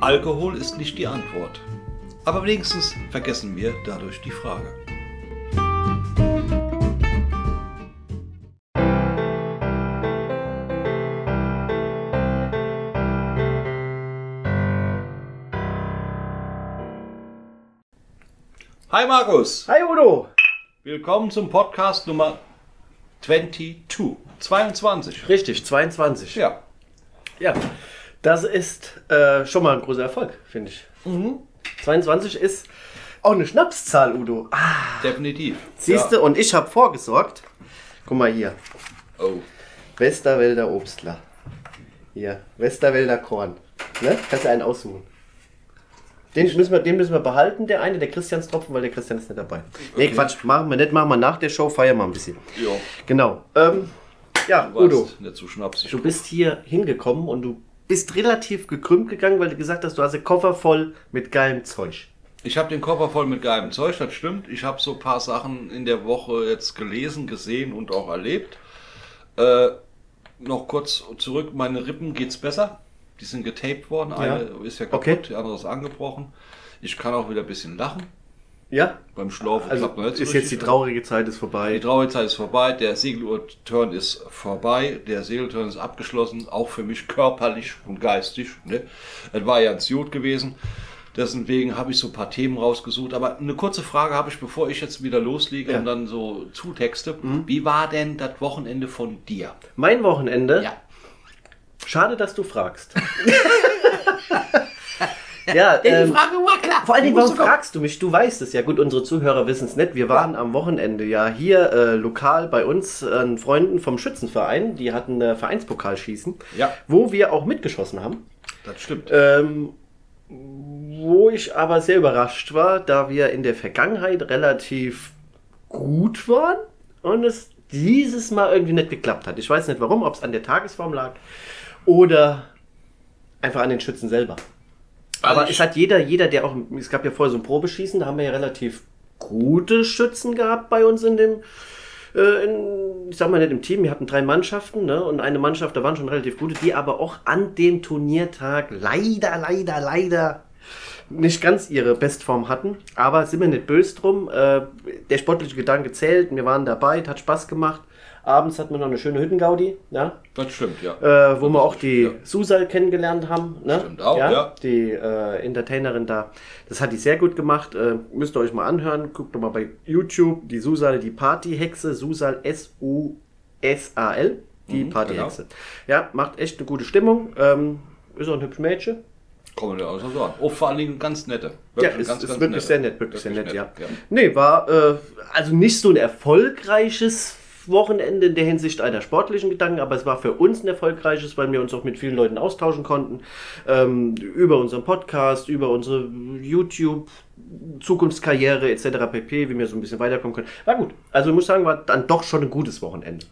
Alkohol ist nicht die Antwort. Aber wenigstens vergessen wir dadurch die Frage. Hi Markus, Hi Udo! willkommen zum Podcast Nummer 22. 22. Richtig, 22. Ja, Ja, das ist äh, schon mal ein großer Erfolg, finde ich. 22 ist auch eine Schnapszahl, Udo. Ah, definitiv. siehst du, und ich habe vorgesorgt. Guck mal hier. Ja. Oh. Westerwälder Obstler. Hier, Westerwälder Korn. Ne? Kannst du einen aussuchen. Den müssen, wir, den müssen wir behalten, der eine, der Christianstropfen, weil der Christian ist nicht dabei. Nee, Okay. Quatsch, machen wir nicht, machen wir nach der Show, feiern wir ein bisschen. Ja, Genau. Ähm, ja, du Udo. warst nicht so schnapsig. Du bist hier hingekommen und du bist relativ gekrümmt gegangen, weil du gesagt hast, du hast einen Koffer voll mit geilem Zeug. Ich habe den Koffer voll mit geilem Zeug, das stimmt. Ich habe so ein paar Sachen in der Woche jetzt gelesen, gesehen und auch erlebt. Äh, noch kurz zurück, meine Rippen geht's besser. Die sind getaped worden. Eine ist ja kaputt, Okay. die andere ist angebrochen. Ich kann auch wieder ein bisschen lachen. Ja? Beim Schlaufen Also klappt nicht so ist jetzt die richtig. traurige Zeit ist vorbei. Die traurige Zeit ist vorbei, der Segeluhr-Turn ist vorbei, der Segelturn ist abgeschlossen, auch für mich körperlich und geistig. Ne? Es war ja ein Jod gewesen. Deswegen habe ich so ein paar Themen rausgesucht. Aber eine kurze Frage habe ich, bevor ich jetzt wieder loslege Ja. Mhm. und dann so zutexte. Wie war denn das Wochenende von dir? Mein Wochenende. Ja. Schade, dass du fragst. ja, ähm, war klar. Vor allen Dingen, warum fragst du mich? Du weißt es ja. Gut, unsere Zuhörer wissen es nicht. Wir waren am Wochenende ja hier äh, lokal bei uns an Freunden vom Schützenverein. Die hatten äh, Vereinspokalschießen, Ja. wo wir auch mitgeschossen haben. Das stimmt. Ähm, wo ich aber sehr überrascht war, da wir in der Vergangenheit relativ gut waren und es dieses Mal irgendwie nicht geklappt hat. Ich weiß nicht warum, ob es an der Tagesform lag oder einfach an den Schützen selber. Aber es hat jeder, jeder, der auch, es gab ja vorher so ein Probeschießen, da haben wir ja relativ gute Schützen gehabt bei uns in dem, äh, in, ich sag mal nicht im Team, wir hatten drei Mannschaften, ne? Und eine Mannschaft, da waren schon relativ gute, die aber auch an dem Turniertag leider, leider, leider nicht ganz ihre Bestform hatten. Aber sind wir nicht böse drum. Äh, der sportliche Gedanke zählt, wir waren dabei, hat Spaß gemacht. Abends hatten wir noch eine schöne Hüttengaudi, ja, Das stimmt, ja. äh, wo wir auch die Ja. Susal kennengelernt haben. Ne? Stimmt auch, ja. Die äh, Entertainerin da. Das hat die sehr gut gemacht. Äh, müsst ihr euch mal anhören. Guckt doch mal bei YouTube. Die Susal, die Partyhexe. Susal S-U-S-A-L. Die Mhm, Partyhexe. Ja, macht echt eine gute Stimmung. Ähm, ist auch ein hübsches Mädchen. Kann man ja auch so sagen. Oh, vor allen Dingen ganz nette. Ja, Wirklich ist, ganz, ist ganz wirklich nette. sehr nett, wirklich sehr nett, nett, ja. Nee, war äh, also nicht so ein erfolgreiches Wochenende in der Hinsicht einer sportlichen Gedanken, aber es war für uns ein erfolgreiches, weil wir uns auch mit vielen Leuten austauschen konnten. Ähm, über unseren Podcast, über unsere YouTube, Zukunftskarriere etc. pp, wie wir so ein bisschen weiterkommen können. War gut. Also ich muss sagen, war dann doch schon ein gutes Wochenende.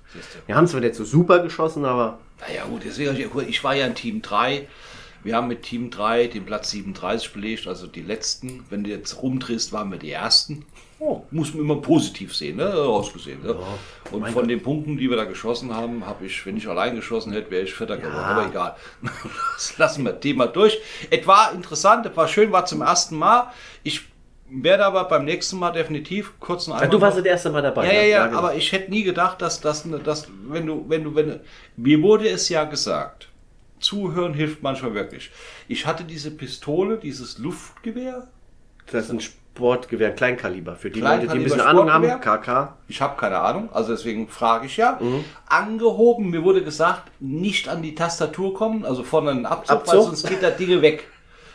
Wir haben zwar nicht so super geschossen, aber Naja gut, deswegen, ich war ja in Team 3. Wir haben mit Team 3 den Platz 37 belegt, also die letzten. Wenn du jetzt rumdrehst, waren wir die ersten. Oh, muss man immer positiv sehen, ne? Rausgesehen. Ne? Und von den Punkten, die wir da geschossen haben, habe ich, wenn ich allein geschossen hätte, wäre ich Vierter geworden. Aber egal. Das lassen wir Thema durch. Es war interessant, es war schön, war zum ersten Mal. Ich werde aber beim nächsten Mal definitiv kurz einen Ja, du warst das erste Mal dabei. ja, ja, ja, genau. aber ich hätte nie gedacht, dass das, dass, wenn du, wenn du, wenn, mir wurde es ja gesagt, zuhören hilft manchmal wirklich. Ich hatte diese Pistole, dieses Luftgewehr, das ist ein Sportgewehr, ein Kleinkaliber. Für die Kleinkaliber Leute, die ein bisschen Ahnung haben? KK. ich habe keine Ahnung, also deswegen frage ich ja, Mhm. angehoben, mir wurde gesagt, nicht an die Tastatur kommen, also vorne einen Abzug, weil Abzug? sonst geht das Ding weg.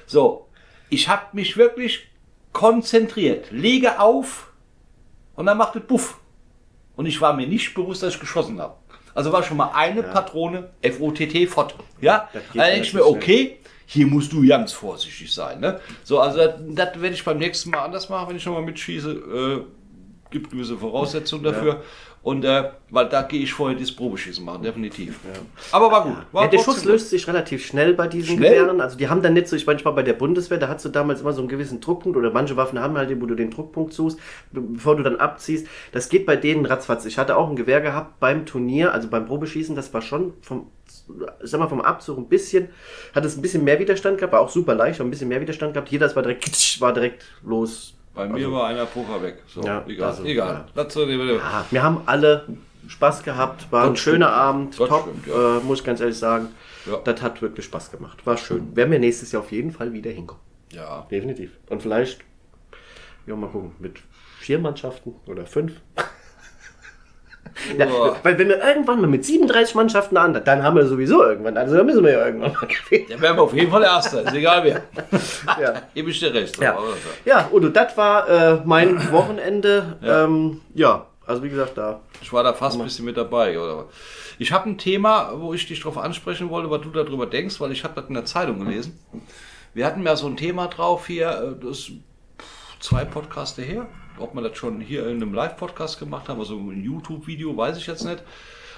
So, ich habe mich wirklich konzentriert, lege auf und dann macht es Buff. Und ich war mir nicht bewusst, dass ich geschossen habe. Also war schon mal eine Patrone FOTT fort. Ja, da denke ich mir, okay, hier musst du ganz vorsichtig sein. Ne? So, also das, werde ich beim nächsten Mal anders machen, wenn ich nochmal mitschieße. Äh, gibt gewisse Voraussetzungen dafür. Und äh, weil da gehe ich vorher das Probeschießen machen, definitiv. Aber war gut. War Ja, der Schuss löst sich relativ schnell bei diesen Schnell? Gewehren. Also die haben dann nicht so, ich manchmal bei der Bundeswehr, da hast du damals immer so einen gewissen Druckpunkt oder manche Waffen haben halt, wo du den Druckpunkt suchst, be- bevor du dann abziehst. Das geht bei denen ratzfatz. Ich hatte auch ein Gewehr gehabt beim Turnier, also beim Probeschießen, das war schon vom, ich sag mal, vom Abzug ein bisschen, hat es ein bisschen mehr Widerstand gehabt, war auch super leicht, aber ein bisschen mehr Widerstand gehabt. Hier, das war direkt, war direkt los. Bei mir war einer Poker weg. So, Ja, egal. also, egal. Dazu, ja. Wir haben alle Spaß gehabt, war ein Das schöner stimmt. Abend, Das top, stimmt, ja. äh, muss ich ganz ehrlich sagen. Ja. Das hat wirklich Spaß gemacht. War schön. Werden wir nächstes Jahr auf jeden Fall wieder hinkommen. ja. Definitiv. Und vielleicht, ja, mal gucken, mit vier Mannschaften oder fünf. Ja, weil wenn wir irgendwann mal mit 37 Mannschaften an, dann haben wir sowieso irgendwann, also dann müssen wir ja irgendwann mal gewinnen. Der wäre auf jeden Fall Erster, ist egal wer. Ja. Gebe ich dir recht. Ja, ja Udo, das war äh, mein Wochenende. Ja. Ähm, ja, also wie gesagt, da. Ich war da fast ein bisschen mit dabei. Oder? Ich habe ein Thema, wo ich dich darauf ansprechen wollte, was du darüber denkst, weil ich habe das in der Zeitung gelesen. Wir hatten ja so ein Thema drauf hier, äh, das ist zwei Podcaste her. Ob wir das schon hier in einem Live-Podcast gemacht haben, also ein YouTube-Video, weiß ich jetzt nicht.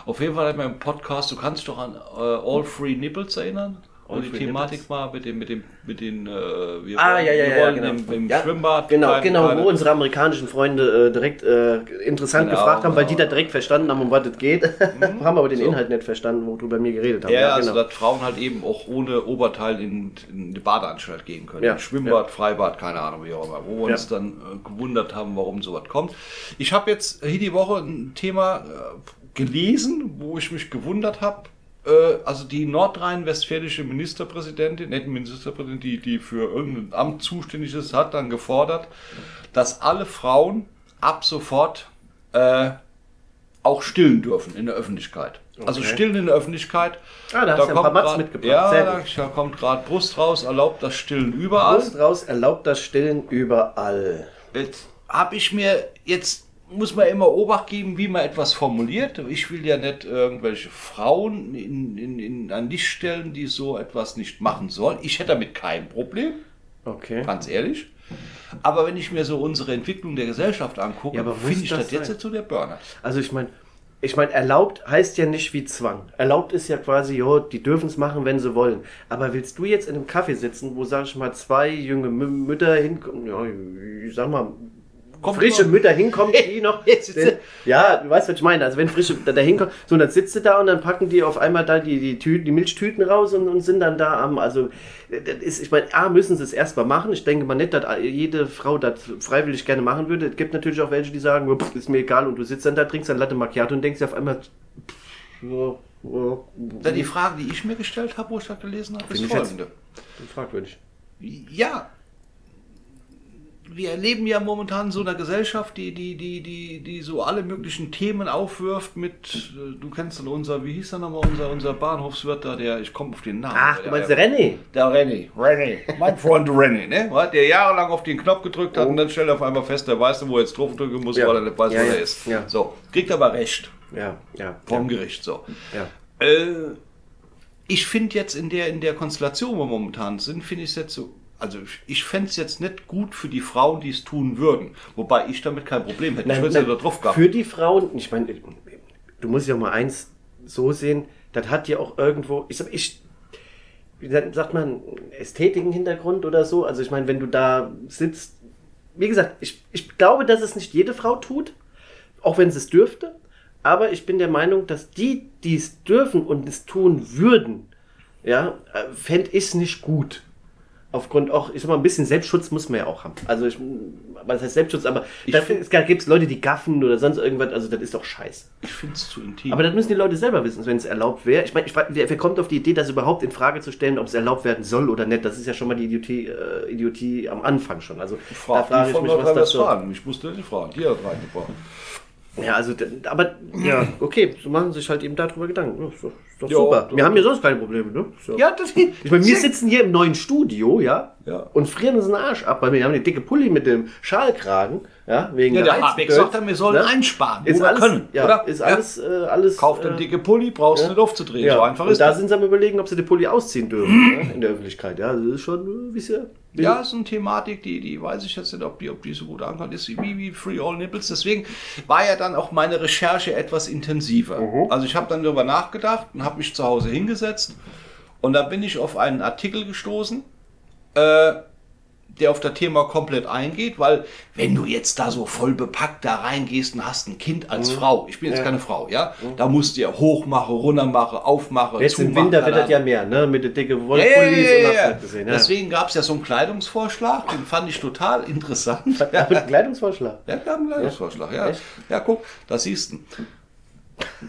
Auf jeden Fall hat man im Podcast, du kannst dich doch an äh, All Free Nipples erinnern? All die Thematik war mit dem, mit dem, mit den, äh, wir Ah, wollen- ja, ja, wir ja, wollen genau. im, im ja, Schwimmbad. Genau, genau, wo unsere amerikanischen Freunde äh, direkt äh, interessant Genau, gefragt haben, weil die genau. da direkt verstanden haben, um was es geht. haben aber den So. Inhalt nicht verstanden, wo du bei mir geredet hast. Ja, also genau. dass Frauen halt eben auch ohne Oberteil in, in die Badeanstalt gehen können. Ja, In Schwimmbad, Freibad, keine Ahnung, wie auch immer. Wo wir Ja. uns dann äh, gewundert haben, warum sowas kommt. Ich habe jetzt hier die Woche ein Thema äh, gelesen, wo ich mich gewundert habe. Äh, also die nordrhein-westfälische Ministerpräsidentin, nicht Ministerpräsidentin, die, die für irgendein Amt zuständig ist, hat dann gefordert, dass alle Frauen ab sofort äh, auch stillen dürfen in der Öffentlichkeit. Also Okay. stillen in der Öffentlichkeit. Ah, da hast du ein paar kommt Mats grad- mitgebracht. Ja, da, da kommt gerade Brust raus, erlaubt das Stillen überall. Brust raus, erlaubt das Stillen überall. Jetzt habe ich mir, jetzt muss man immer Obacht geben, wie man etwas formuliert. Ich will ja nicht irgendwelche Frauen in, in, in, an Licht stellen, die so etwas nicht machen sollen. Ich hätte damit kein Problem, Okay. ganz ehrlich. Aber wenn ich mir so unsere Entwicklung der Gesellschaft angucke, Ja, finde ich das das jetzt so der Burner. Also ich meine, ich meine, erlaubt heißt ja nicht wie Zwang. Erlaubt ist ja quasi, jo, die dürfen es machen, wenn sie wollen. Aber willst du jetzt in einem Kaffee sitzen, wo, sag ich mal, zwei junge Mü Mütter hinkommen, ja, ich sag mal, Kommt frische noch- Mütter hinkommen, die noch. Ist denn, ja, du weißt, was ich meine. Also wenn frische da, da hinkommen, so und dann sitzt du da und dann packen die auf einmal da die, die, Tüten, die Milchtüten raus und, und sind dann da am, also das ist, ich meine, A, müssen sie es erstmal machen. Ich denke mal nicht, dass jede Frau das freiwillig gerne machen würde. Es gibt natürlich auch welche, die sagen, "Oh, pff, ist mir egal und du sitzt dann da, trinkst dann Latte Macchiato und denkst dir auf einmal, pff, ja, ja, Dann die Frage, die ich mir gestellt habe, wo ich das gelesen habe, ist ich jetzt- folgende. fragwürdig. Ja, wir erleben ja momentan so eine Gesellschaft, die, die, die, die, die so alle möglichen Themen aufwirft mit, äh, du kennst dann unser, wie hieß der nochmal, unser, unser Bahnhofswirt da, der, ich komme auf den Namen. Ach, du meinst der René? Der René, René, mein Freund René, ne? Der jahrelang auf den Knopf gedrückt hat Oh. und dann stellt er auf einmal fest, der weiß nicht, wo er jetzt drauf drücken muss, Ja. weil er nicht weiß, Ja, wo ja. er ist. Ja. So, kriegt aber recht Ja, ja. vom Gericht, so. ja. Äh, ich finde jetzt in der, in der Konstellation, wo wir momentan sind, finde ich es jetzt so. Also ich fände es jetzt nicht gut für die Frauen, die es tun würden. Wobei ich damit kein Problem hätte. ich würde es ja da drauf gehabt. Für die Frauen, ich meine, du musst ja mal eins so sehen, das hat ja auch irgendwo, ich sag, ich, wie sagt man, Ästhetiken Hintergrund oder so. Also ich meine, wenn du da sitzt, wie gesagt, ich, ich glaube, dass es nicht jede Frau tut, auch wenn sie es dürfte. Aber ich bin der Meinung, dass die, die es dürfen und es tun würden, ja, fände ich es nicht gut. Aufgrund auch, ich sag mal, ein bisschen Selbstschutz muss man ja auch haben. Also, ich, was heißt Selbstschutz? Aber da gibt es Leute, die gaffen oder sonst irgendwas. Also, das ist doch scheiße. Ich finde es zu intim. Aber das müssen die Leute selber wissen, wenn es erlaubt wäre. Ich meine, wer, wer kommt auf die Idee, das überhaupt in Frage zu stellen, ob es erlaubt werden soll oder nicht? Das ist ja schon mal die Idiotie, äh, Idiotie am Anfang schon. Also, da Frag frage die ich mich, was das so. Ich musste nicht fragen. Die hat reingefragt. Ja, also, aber, ja, okay, so machen sich halt eben darüber Gedanken. Ja, ist doch, ist doch Ja, super. Wir haben ja sonst keine Probleme, ne? So. Ja, das Ich meine, wir sitzen hier im neuen Studio, ja. Ja. und frieren uns den Arsch ab, weil wir haben eine dicke Pulli mit dem Schalkragen, ja, wegen Ja, der Habeck sagt dann, wir sollen ne? einsparen. Ist alles, können, ja, oder? ist Ja. alles, äh, alles. Kauft äh, einen dicke Pulli, brauchst du nicht aufzudrehen. ja. So einfach und ist da das. sind sie am überlegen, ob sie den Pulli ausziehen dürfen ne, in der Öffentlichkeit. Ja, das ist schon, äh, wie ja. wie- Ja, ist eine Thematik, die, die weiß ich jetzt nicht, ob die, ob die so gut ankommt. Ist wie, wie Free All Nipples. Deswegen war ja dann auch meine Recherche etwas intensiver. Mhm. Also ich habe dann darüber nachgedacht und habe mich zu Hause hingesetzt und da bin ich auf einen Artikel gestoßen, äh, der auf das Thema komplett eingeht, weil wenn du jetzt da so voll bepackt da reingehst und hast ein Kind als Frau, ich bin jetzt Mhm. Ja. keine Frau, ja, da musst du ja hochmachen, runtermachen, aufmachen, Jetzt im zumachen, Winter wird das ja mehr, ne? Mit ja, ja, Wollpullis ja, ja, nicht gesehen. Ja. Deswegen gab es ja so einen Kleidungsvorschlag, den fand ich total interessant. Ja, mit Kleidungsvorschlag. Ja, wir haben einen Kleidungsvorschlag, ja. Ja, guck, da siehst du.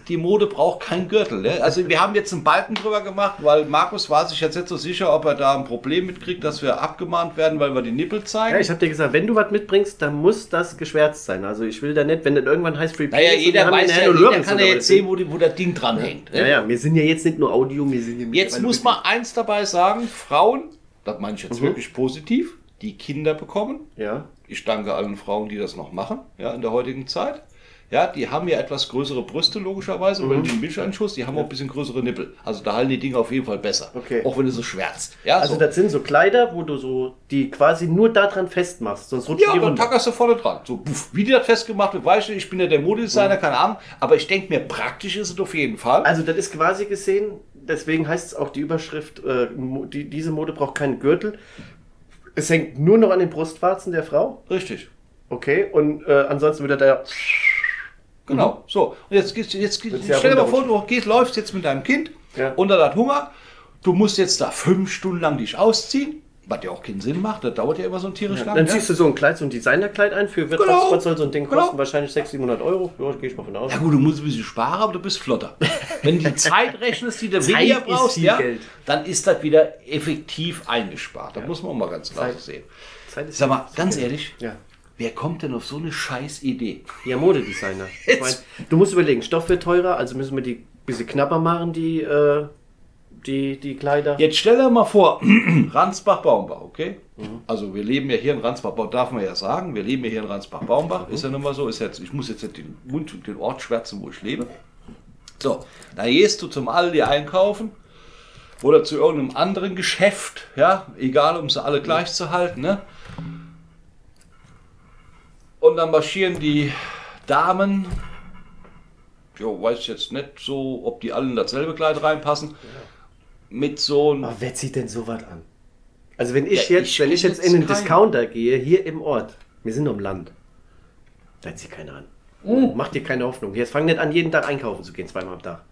Die Mode braucht keinen Gürtel. Ne? Also wir haben jetzt einen Balken drüber gemacht, weil Markus war sich jetzt nicht so sicher, ob er da ein Problem mitkriegt, dass wir abgemahnt werden, weil wir die Nippel zeigen. Ja, ich habe dir gesagt, wenn du was mitbringst, dann muss das geschwärzt sein. Also ich will da nicht, wenn das irgendwann heißt Free naja, jeder weiß ja, jeder kann ja jetzt sehen, wo, die, wo das Ding dran hängt. Ne? Ja, ja, wir sind ja jetzt nicht nur Audio, wir sind ja Jetzt muss man eins dabei sagen, Frauen, das meine ich jetzt wirklich positiv, die Kinder bekommen, Ja. Ich danke allen Frauen, die das noch machen, ja, in der heutigen Zeit. Ja, die haben ja etwas größere Brüste, logischerweise, Mhm. weil die einen Milcheinschuss, die haben auch ein bisschen größere Nippel. Also da halten die Dinge auf jeden Fall besser. Okay. Auch wenn du so schwärzt. Ja, Also so. das sind so Kleider, wo du so die quasi nur daran festmachst, sonst rutschen ja, die dann runter. tackerst du vorne dran. So, puff, wie die das festgemacht wird, weißt du, ich bin ja der Modedesigner, Mhm. keine Ahnung, aber ich denke mir, praktisch ist es auf jeden Fall. Also das ist quasi gesehen, deswegen heißt es auch die Überschrift, äh, die, diese Mode braucht keinen Gürtel. Es hängt nur noch an den Brustwarzen der Frau. Richtig. Okay, und äh, ansonsten wird er da. Genau. So. Und jetzt, jetzt, jetzt ja stell dir mal vor, du gehst, läufst jetzt mit deinem Kind Ja. unter das Hunger. Du musst jetzt da fünf Stunden lang dich ausziehen, was ja auch keinen Sinn macht. Das dauert ja immer so ein tierisch lang. Dann ja? ziehst du so ein Kleid, so ein Designerkleid ein. Für wird Genau. was, soll so ein Ding Genau. kosten? Wahrscheinlich 600, 700 Euro. Ja, gehe ich mal von aus. Ja gut, du musst ein bisschen sparen, aber du bist flotter. Wenn du die Zeit rechnest, die du Zeit weniger brauchst, ja, Geld. dann ist das wieder effektiv eingespart. Da muss man auch mal ganz klar Zeit- sehen. Zeit ist Sag mal, ganz ehrlich, Ja. Wer kommt denn auf so eine scheiß Idee? Ja, Modedesigner. Ich Jetzt- mein, du musst überlegen, Stoff wird teurer, also müssen wir die ein bisschen knapper machen, die, äh, die, die Kleider. Jetzt stell dir mal vor, Ransbach-Baumbach, okay? Mhm. Also wir leben ja hier in Ransbach, darf man ja sagen, wir leben ja hier in Ransbach-Baumbach, ist ja nun mal so, ist jetzt, ich muss jetzt nicht den Mund und den Ort schwärzen, wo ich lebe. So, da gehst du zum Aldi einkaufen oder zu irgendeinem anderen Geschäft, ja, egal, um sie alle gleich zu halten, ne? Und dann marschieren die Damen, jo, weiß jetzt nicht so, ob die alle in dasselbe Kleid reinpassen, mit so einem Aber wer zieht denn sowas an? Also wenn ich Ja, jetzt, ich wenn ich jetzt in einen keinen. Discounter gehe, hier im Ort, wir sind am Land, da zieht keiner an. Oh. Mach dir keine Hoffnung. Jetzt fang nicht an, jeden Tag einkaufen zu gehen, zweimal am Tag.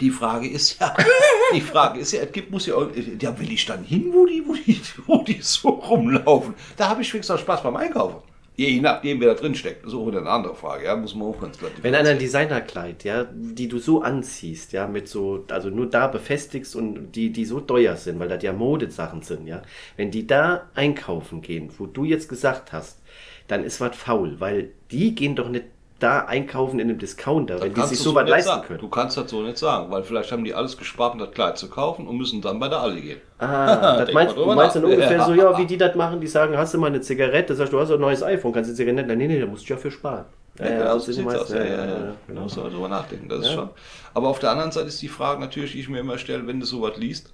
Die Frage ist ja, die Frage ist ja, es gibt, muss ja, ja, will ich dann hin, wo die, wo die, wo die so rumlaufen? Da habe ich wenigstens auch Spaß beim Einkaufen. Je nachdem, wer da drin steckt. Ist auch wieder eine andere Frage, ja, muss man auch ganz klar. Wenn einer ein Designerkleid, ja, die du so anziehst, ja, mit so, also nur da befestigst und die, die so teuer sind, weil das ja Modesachen sind, ja, wenn die da einkaufen gehen, wo du jetzt gesagt hast, dann ist was faul, weil die gehen doch nicht da einkaufen in einem Discounter, wenn die sich du so nicht leisten sagen. können. Du kannst das so nicht sagen, weil vielleicht haben die alles gespart, um das Kleid zu kaufen und müssen dann bei der Aldi gehen. Ah, das meinst, mal du meinst dann ungefähr Ja. so, ja, wie die das machen, die sagen, hast du mal eine Zigarette, sagst du, hast du ein neues iPhone, kannst du die Zigarette, nein, nee, nee, da musst du ja für sparen. Ja, ja, das so sieht's aus. Ja, ja, ja. Da genau. muss man drüber nachdenken. Das ist Ja. schon. Aber auf der anderen Seite ist die Frage natürlich, die ich mir immer stelle, wenn du sowas liest,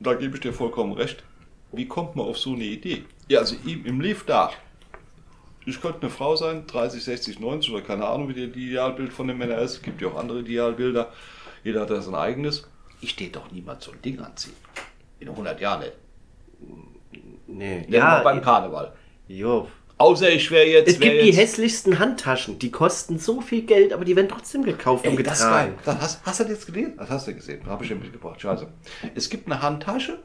da gebe ich dir vollkommen recht. Wie kommt man auf so eine Idee? Ja, also im, im Lief da. Ich könnte eine Frau sein, 30, 60, 90 oder keine Ahnung, wie die die Idealbild von den Männern ist. Es gibt ja auch andere Idealbilder. Jeder hat da sein eigenes. Ich stehe doch niemals so ein Ding anziehen. In 100 Jahren nicht. Nee. Ja, Ja, beim Karneval. jo. Außer ich wäre jetzt. Es wär gibt die jetzt, hässlichsten Handtaschen, die kosten so viel Geld, aber die werden trotzdem gekauft und Ey, das ist geil. getragen. Das hast, hast du das jetzt gelesen? Das hast du gesehen. Habe ich mitgebracht. Scheiße. Es gibt eine Handtasche.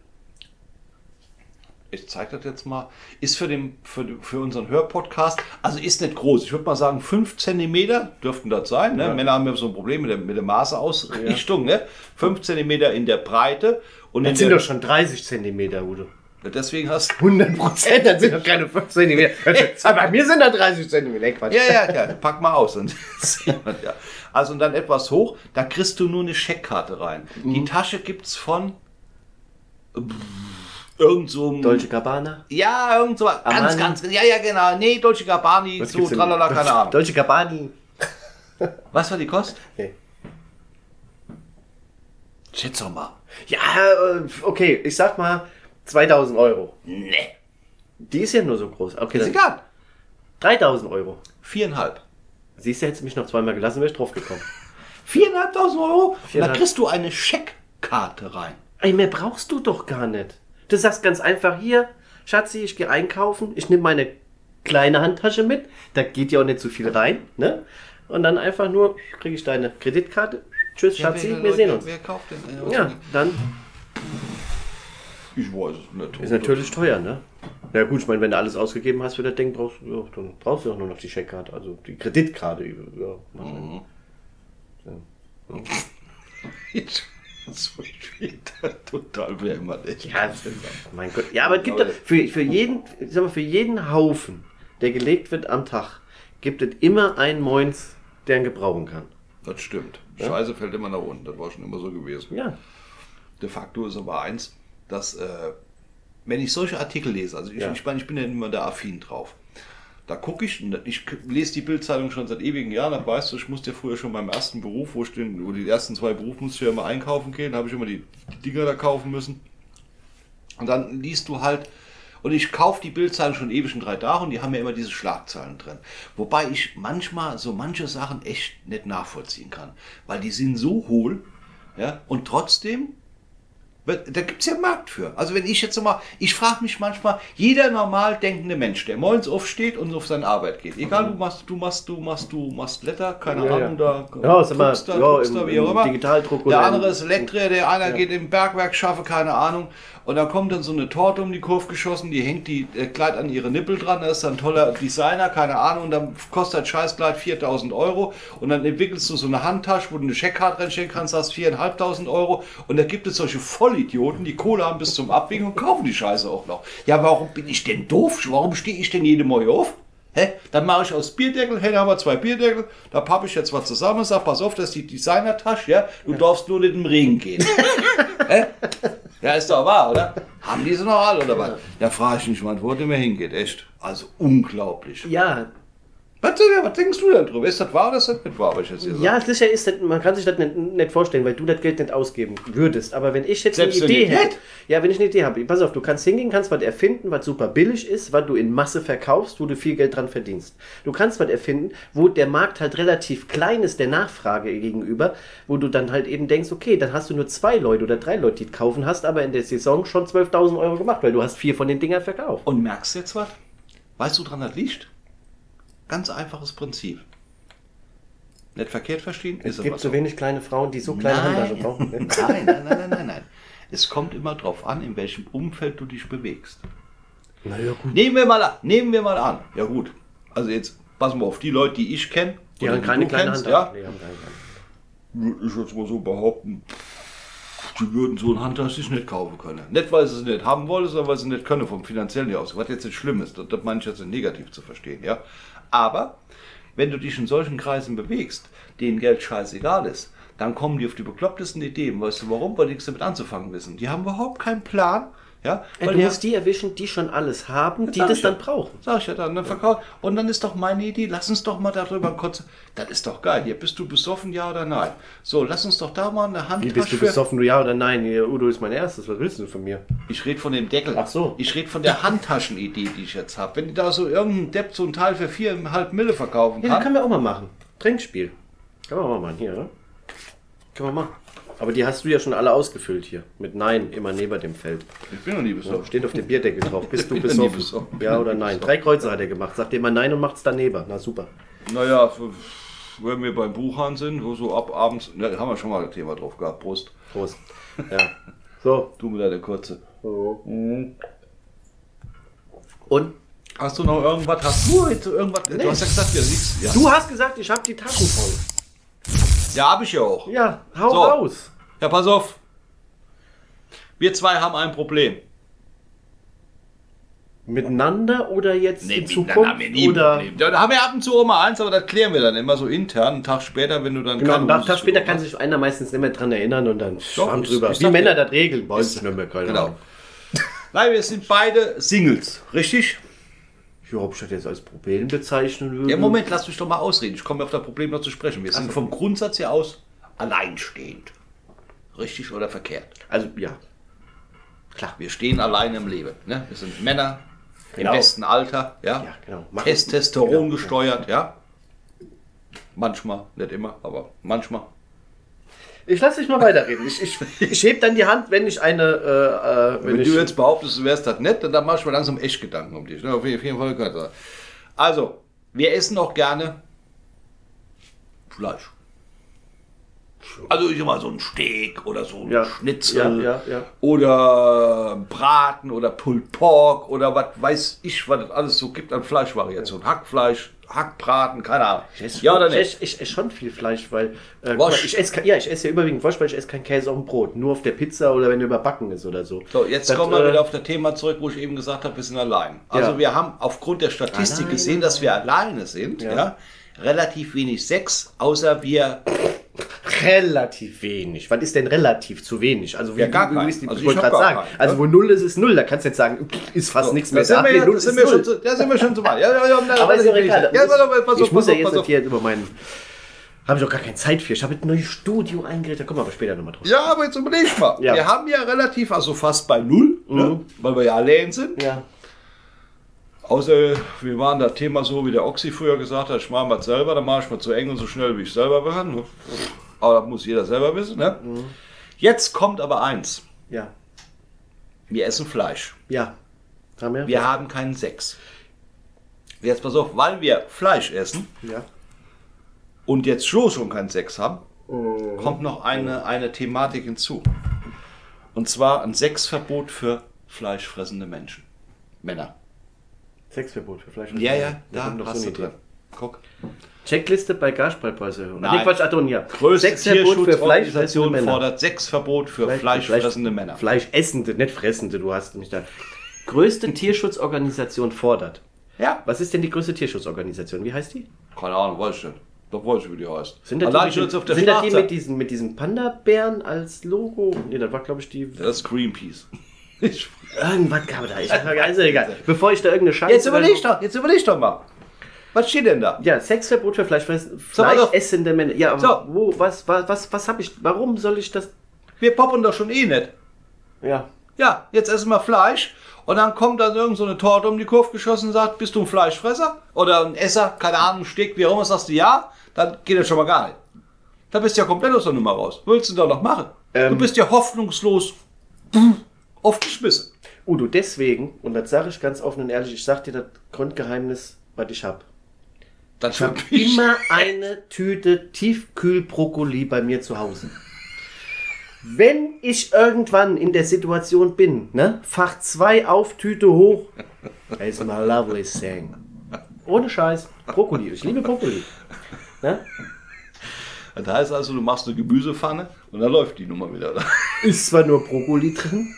Ich zeige das jetzt mal. Ist für, den, für, für unseren Hörpodcast, also ist nicht groß. Ich würde mal sagen, 5 cm dürften das sein. Ne? Männer haben ja so ein Problem mit der, mit der Maßeausrichtung. Ne? 5 cm in der Breite. Und Das sind der, doch schon 30 Zentimeter, Udo. deswegen hast 100 Prozent, das sind doch keine 5 Zentimeter. Aber bei mir sind da 30 Zentimeter. Quatsch. Ja, ja, ja, pack mal aus. Dann sieht man ja. Also und dann etwas hoch, da kriegst du nur eine Scheckkarte rein. Mhm. Die Tasche gibt's von äh, irgend so einem- Dolce Gabbana? Ja, irgend so. Ganz, Armani? ganz. Ja, ja, genau. Nee, Dolce Gabbani, Was so tralala, keine Ahnung. Dolce Gabbani. Was war die Kost? Nee. Schätz doch mal. Ja, äh, okay, ich sag mal 2000 Euro. Nee. Die ist ja nur so groß. Okay, Ist egal. 3000 Euro. Viereinhalb. Siehst du, hättest du mich noch zweimal gelassen, wäre ich drauf gekommen. Viereinhalbtausend Euro? Und da Viereinhalb. kriegst du eine Scheckkarte rein. Ey, mehr brauchst du doch gar nicht. Du sagst ganz einfach hier, Schatzi, ich gehe einkaufen, ich nehme meine kleine Handtasche mit, da geht ja auch nicht so viel rein, ne? Und dann einfach nur kriege ich deine Kreditkarte. Tschüss, Schatzi, wir sehen uns. Wer kauft denn? äh, Ja, dann Ich weiß es nicht. ist natürlich teuer, ne? Ja gut, ich meine, wenn du alles ausgegeben hast für das Ding, brauchst du, ja, dann brauchst du auch nur noch die Scheckkarte, also die Kreditkarte. Ja, wahrscheinlich. So, ich bin da total behämmert. Ja, mein Gott. Ja, aber es gibt für, für jeden, ich sag mal, für jeden Haufen, der gelegt wird am Tag, gibt es immer einen Moins, der ihn gebrauchen kann. Das stimmt. Scheiße fällt immer nach unten. Das war schon immer so gewesen. Ja. De facto ist aber eins, dass, äh, wenn ich solche Artikel lese, also ich, Ja. ich, meine, ich bin ja immer da affin drauf. Da gucke ich, ich lese die Bildzeitung schon seit ewigen Jahren, da weißt du, ich musste ja früher schon beim ersten Beruf, wo ich den, oder die ersten zwei Berufe musste ich ja immer einkaufen gehen, habe ich immer die, Dinger da kaufen müssen. Und dann liest du halt, und ich kaufe die Bildzeitung schon ewig in drei Tagen die haben ja immer diese Schlagzeilen drin. Wobei ich manchmal so manche Sachen echt nicht nachvollziehen kann, weil die sind so hohl, ja, und trotzdem da gibt es ja einen Markt für. Also wenn ich jetzt mal, ich frage mich manchmal, jeder normal denkende Mensch, der morgens aufsteht und auf seine Arbeit geht, egal du machst, du machst, du machst, du machst Letter, keine Ja, Ahnung, ja. da Ja, ist immer- da, ja, druckst im- da, wie auch immer. Digitaldruck Der andere ist Elektriker, der einer geht im Bergwerk, schaffe, keine Ahnung. Und dann kommt dann so eine Torte um die Kurve geschossen, die hängt die äh, Kleid an ihre Nippel dran, da ist dann ein toller Designer, keine Ahnung, und dann kostet das Scheißkleid 4000 Euro und dann entwickelst du so eine Handtasche, wo du eine Scheckkarte reinstellen kannst, hast 4.500 Euro und da gibt es solche Vollidioten, die Kohle haben bis zum Abwiegen und kaufen die Scheiße auch noch. Ja, warum bin ich denn doof? Warum stehe ich denn jede Morgen auf? Hä? Dann mache ich aus Bierdeckel, hey, da haben wir zwei Bierdeckel, da pappe ich jetzt was zusammen, sag, pass auf, das ist die Designertasche, ja, du darfst nur nicht im Regen gehen. Hä? Ja, ist doch wahr, oder? Haben die sie noch alle, oder was? Ja, frage ich mich mal, wo der mir hingeht, echt. Also unglaublich. Ja, Was, was denkst du denn drüber? Ist das wahr oder ist das nicht wahr, was ich jetzt hier sage? ja, sicher ist das, man kann sich das nicht, nicht vorstellen, weil du das Geld nicht ausgeben würdest. Aber wenn ich jetzt Selbst eine Idee hätte, ja, wenn ich eine Idee habe, pass auf, du kannst hingehen, kannst was erfinden, was super billig ist, was du in Masse verkaufst, wo du viel Geld dran verdienst. Du kannst was erfinden, wo der Markt halt relativ klein ist, der Nachfrage gegenüber, wo du dann halt eben denkst, okay, dann hast du nur zwei Leute oder drei Leute, die kaufen, hast aber in der Saison schon 12.000 Euro gemacht, weil du hast vier von den Dingern verkauft. Und merkst du jetzt was? Weißt du, dran das liegt? Ganz einfaches Prinzip. Nicht verkehrt verstehen, Es ist aber gibt so wenig kleine Frauen, die so kleine Handtaschen brauchen. nein, nein, nein, nein, nein, nein. Es kommt immer drauf an, in welchem Umfeld du dich bewegst. Naja, gut. Nehmen wir mal an, nehmen wir mal an. Ja gut. Also jetzt passen wir auf die Leute, die ich kenne. Die haben keine kleine kennst, Handtasche. Ja, würde ich jetzt mal so behaupten, die würden so ein Handtasch sich nicht kaufen können. Nicht, weil sie es nicht haben wollen, sondern weil sie es nicht können vom finanziellen her aus. Was jetzt nicht schlimm ist, das, das meine ich jetzt nicht negativ zu verstehen, ja. Aber wenn du dich in solchen Kreisen bewegst, denen Geld scheißegal ist, dann kommen die auf die beklopptesten Ideen. Weißt du warum? Weil die nichts damit anzufangen wissen. Die haben überhaupt keinen Plan, ja. Weil du die musst die erwischen, die schon alles haben, die das ich ja. dann brauchen. Sag ich ja dann, dann verkauft. Und dann ist doch meine Idee, lass uns doch mal darüber kurz. Das ist doch geil. Hier bist du besoffen, ja oder nein? So, lass uns doch da mal eine Handtasche Wie bist du besoffen, du ja oder nein? Udo ist mein erstes, was willst du von mir? Ich rede von dem Deckel. Ach so. Ich rede von der Handtaschenidee, die ich jetzt habe. Wenn die da so irgendein Depp so ein Teil für 4,5 Mille verkaufen Ja, das kann. können wir auch mal machen. Trinkspiel. Kann man auch mal machen, hier, oder? Kann man machen. Aber die hast du ja schon alle ausgefüllt hier. Mit Nein immer neben dem Feld. Ich bin noch nie besoffen. Steht auf dem Bierdeckel drauf. Bist du ja besoffen? besoffen. Ja oder nein? Drei Kreuze hat er gemacht. Sagt immer Nein und macht's daneben. Na super. Naja, wenn wir beim Buchhahn sind, wo so ab abends, ne, haben wir schon mal ein Thema drauf gehabt. Prost. Prost. Ja. So. Du mit deiner Kurze. Und? Hast du noch irgendwas? Hast du jetzt irgendwas? Du hast ja gesagt, ja, siehst ja. Du hast gesagt, ich habe die Taschen voll. Ja, hab ich ja auch. Ja, hau So. raus. Ja, pass auf. Wir zwei haben ein Problem. Miteinander oder jetzt in miteinander Zukunft? haben wir nie oder Problem. Da haben wir ab und zu auch mal eins, aber das klären wir dann immer so intern. Einen Tag später, wenn du dann Genau, keine einen Tag später kann sich einer meistens nicht mehr dran erinnern und dann schwamm drüber. ich Wie Männer dir- das regeln, weiß ich nicht mehr, keine Genau. Ahnung. Nein, wir sind beide Singles, richtig? Ich das jetzt als Problem bezeichnen würde. Ja, Moment, lass mich doch mal ausreden. Ich komme auf das Problem noch zu sprechen. Wir sind vom Grundsatz her aus alleinstehend. Richtig oder verkehrt? Also, ja. Klar, wir stehen alleine im Leben. Ne? Wir sind Männer Genau. im besten Alter, ja. Ja, genau. Machen- Testosteron Genau, ja. gesteuert, ja. Manchmal, nicht immer, aber manchmal. Ich lasse dich mal weiterreden. Ich, ich, ich heb dann die Hand, wenn ich eine. Äh, äh, Wenn, ich, du jetzt behauptest, du wärst das nett, dann mach ich mir langsam echt Gedanken um dich. Ne? Auf jeden Fall kann das. Also, wir essen auch gerne Fleisch. Also ich sag mal so ein Steak oder so ein Ja. Schnitzel ja, ja. oder Braten oder Pulled Pork oder was weiß ich, was es alles so gibt an Fleischvariationen. Hackfleisch, Hackbraten, keine Ahnung. Ich esse, Ja oder ich, nicht? ich esse schon viel Fleisch, weil äh, mal, ich esse ja ich esse ja überwiegend Wurst, weil ich esse kein Käse auf dem Brot, nur auf der Pizza oder wenn er überbacken ist oder so. So, jetzt Das, kommen wir äh, wieder auf das Thema zurück, wo ich eben gesagt habe, wir sind allein. Also Ja. wir haben aufgrund der Statistik Alleine. gesehen, dass wir alleine sind, ja. Ja. Relativ wenig Sex, außer wir, Relativ wenig. Was ist denn relativ zu wenig? Also wie Ja, gar wie- wie ist die- Also ich wollte gerade sagen. keinen, Also ne? wo null ist, ist null. Da kannst du jetzt sagen, ist fast nichts mehr da sind wir, ja, null sind schon, zu, da sind wir schon zu weit. Ja, ja, ja, Aber ist ja egal. Ja, auf, ich muss ja jetzt auf. hier über meinen. Habe ich auch gar keine Zeit für. Ich habe ein neues Studio eingerichtet. Da kommen wir aber später nochmal drauf. Ja, aber jetzt überleg mal. Ja. Wir haben ja relativ, also fast bei null, ne? Mhm. weil wir ja allein sind. Ja. Außer wir waren das Thema so, wie der Oxy früher gesagt hat, ich mache mal selber, dann mache ich mal zu eng und so schnell, wie ich selber kann. ne? Aber das muss jeder selber wissen. Ne? Mhm. Jetzt kommt aber eins. Ja. Wir essen Fleisch. Ja. Haben wir? Wir haben keinen Sex. Jetzt pass auf, weil wir Fleisch essen Ja. und jetzt schon schon keinen Sex haben, Mhm. kommt noch eine, eine Thematik hinzu. Und zwar ein Sexverbot für fleischfressende Menschen. Männer. Sexverbot für Fleisch. Ja, ja, da hast so du drin. Guck. Checkliste bei Gaspreispreise. Nein. Quatsch, Achtung, ja. Größte Sexverbot für Männer. fordert Sexverbot für Fleisch- fleischfressende Fleisch- Männer. Fleischessende, nicht fressende, du hast mich da. Größte Tierschutzorganisation fordert. Ja. Was ist denn die größte Tierschutzorganisation? Wie heißt die? Keine Ahnung, weiß ich nicht. Doch weiß ich, wie die heißt. Sind das die, mit, auf der sind das die mit diesen, mit diesen Panda-Bären als Logo? Nee, das war, glaube ich, die. Das ist Greenpeace. Ich- Irgendwas gab es da. Ich, also egal. Bevor ich da irgendeine Scheiße. Jetzt überleg doch, jetzt überleg doch mal. Was steht denn da? Ja, Sexverbot für auf. fleischessende Männer. Ja, aber So. wo, was, was, was, was habe ich, warum soll ich das? Wir poppen doch schon eh nicht. Ja. Ja, jetzt essen wir Fleisch und dann kommt dann irgend so eine Torte um die Kurve geschossen und sagt, bist du ein Fleischfresser? Oder ein Esser, keine Ahnung, Steak, wie auch immer, sagst du ja, dann geht das schon mal gar nicht. Da bist du ja komplett aus der Nummer raus. Willst du da noch machen? du Ähm. bist ja hoffnungslos aufgeschmissen. Udo, deswegen, und das sage ich ganz offen und ehrlich, ich sag dir das Grundgeheimnis, was ich habe. Dann Ich habe immer eine Tüte Tiefkühlbrokkoli bei mir zu Hause. Wenn ich irgendwann in der Situation bin, ne, Fach 2 auf, Tüte hoch, it's my lovely thing. Ohne Scheiß, Brokkoli, ich liebe Brokkoli. Ne? Das heißt also, du machst eine Gemüsepfanne und dann läuft die Nummer wieder. Ist zwar nur Brokkoli drin,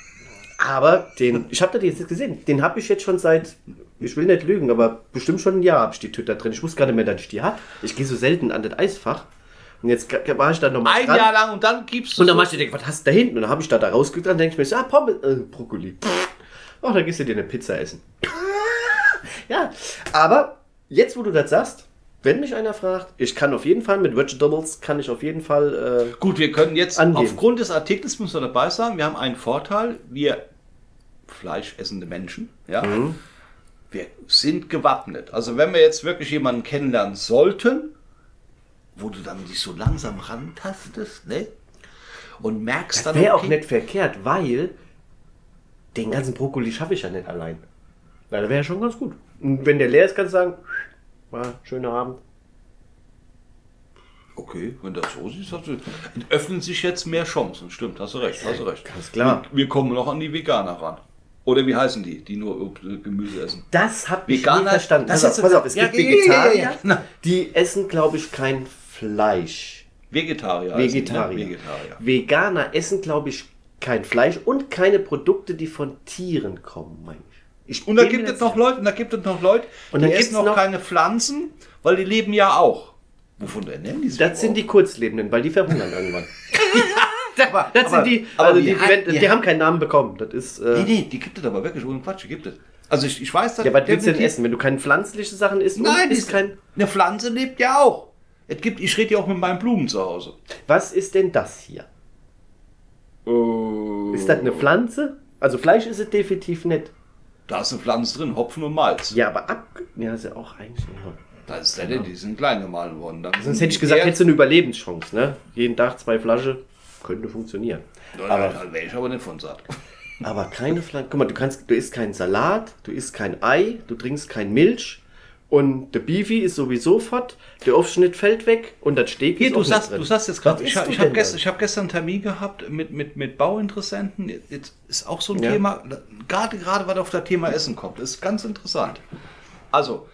aber den, ich habe das jetzt gesehen, den habe ich jetzt schon seit, ich will nicht lügen, aber bestimmt schon ein Jahr habe ich die Tüte da drin. Ich wusste gar nicht mehr, dass ich die habe. Ich gehe so selten an das Eisfach. Und jetzt war ich da nochmal Ein Jahr lang und dann gibst du Und dann so- mach ich dir, was hast du da hinten? Und dann habe ich da, da rausgeguckt, dann denke ich mir so, ah, Pommes, äh, Brokkoli. Ach, da gehst du dir eine Pizza essen. ja, aber jetzt, wo du das sagst, wenn mich einer fragt, ich kann auf jeden Fall mit Vegetables, kann ich auf jeden Fall, äh, Gut, wir können jetzt Angeben. aufgrund des Artikels müssen wir dabei sagen, wir haben einen Vorteil, wir fleischessende Menschen, ja, Mhm. wir sind gewappnet. Also wenn wir jetzt wirklich jemanden kennenlernen sollten, wo du dann dich so langsam rantastest, ne? Und merkst das dann, wäre auch okay, nicht verkehrt, weil den ganzen Brokkoli schaffe ich ja nicht allein. Na, das wäre ja schon ganz gut. Und wenn der leer ist, kannst du sagen, war schöner Abend. Okay, wenn das so ist, hast du, öffnen sich jetzt mehr Chancen. Stimmt, hast du recht, hast du recht. Ganz klar. Wir, wir kommen noch an die Veganer ran. Oder wie heißen die, die nur äh, Gemüse essen? Das habe ich Veganer- nie verstanden. das Pass auf, ist- pass auf, es ja, gibt ja, Vegetarier, ja, die essen, glaube ich, kein Fleisch. Vegetarier. heißen die, ne? Vegetarier. Vegetarier. Veganer essen, glaube ich, kein Fleisch und keine Produkte, die von Tieren kommen, meine ich. Ich Und da gibt es noch Leute, und da gibt es noch Leute, Und die essen noch noch- keine Pflanzen, weil die leben ja auch. Wovon ernähren die sich Das sind die? Kurzlebenden, weil die verhungern irgendwann. Aber- das aber- sind die, aber also die, hat- die, die hat- haben keinen Namen bekommen. Das ist. Äh, Nee, nee, die gibt es aber wirklich ohne Quatsch, die gibt es. Also ich, ich weiß, dass Ja, was willst du denn essen, wenn du keine pflanzlichen Sachen isst? Nein, ist kein. eine Pflanze lebt ja auch. Es gibt, ich rede ja auch mit meinen Blumen zu Hause. Was ist denn das hier? Ist das eine Pflanze? Also Fleisch ist es definitiv nicht. Da ist eine Pflanze drin, Hopfen und Malz. Ja, aber ab. Ja, ist ja auch eigentlich. Ja. Da ist der, die sind klein gemahlen worden. Dann Sonst hätte ich gesagt, hättest du eine Überlebenschance, ne? Jeden Tag zwei Flaschen. Könnte funktionieren. aber aber- da wäre ich aber nicht von satt. Aber keine Pflanze. Guck mal, du kannst, du isst keinen Salat, du isst kein Ei, du trinkst kein Milch. Und der Beefy ist sowieso fort, der Aufschnitt fällt weg und das Steak Hier, ist du auch sagst, drin. du sagst jetzt gerade, ich, ich habe ich hab gestern einen Termin gehabt mit, mit, mit Bauinteressenten. Jetzt ist auch so ein Ja. Thema, gerade gerade, was auf das Thema Essen kommt, ist ganz interessant. Also,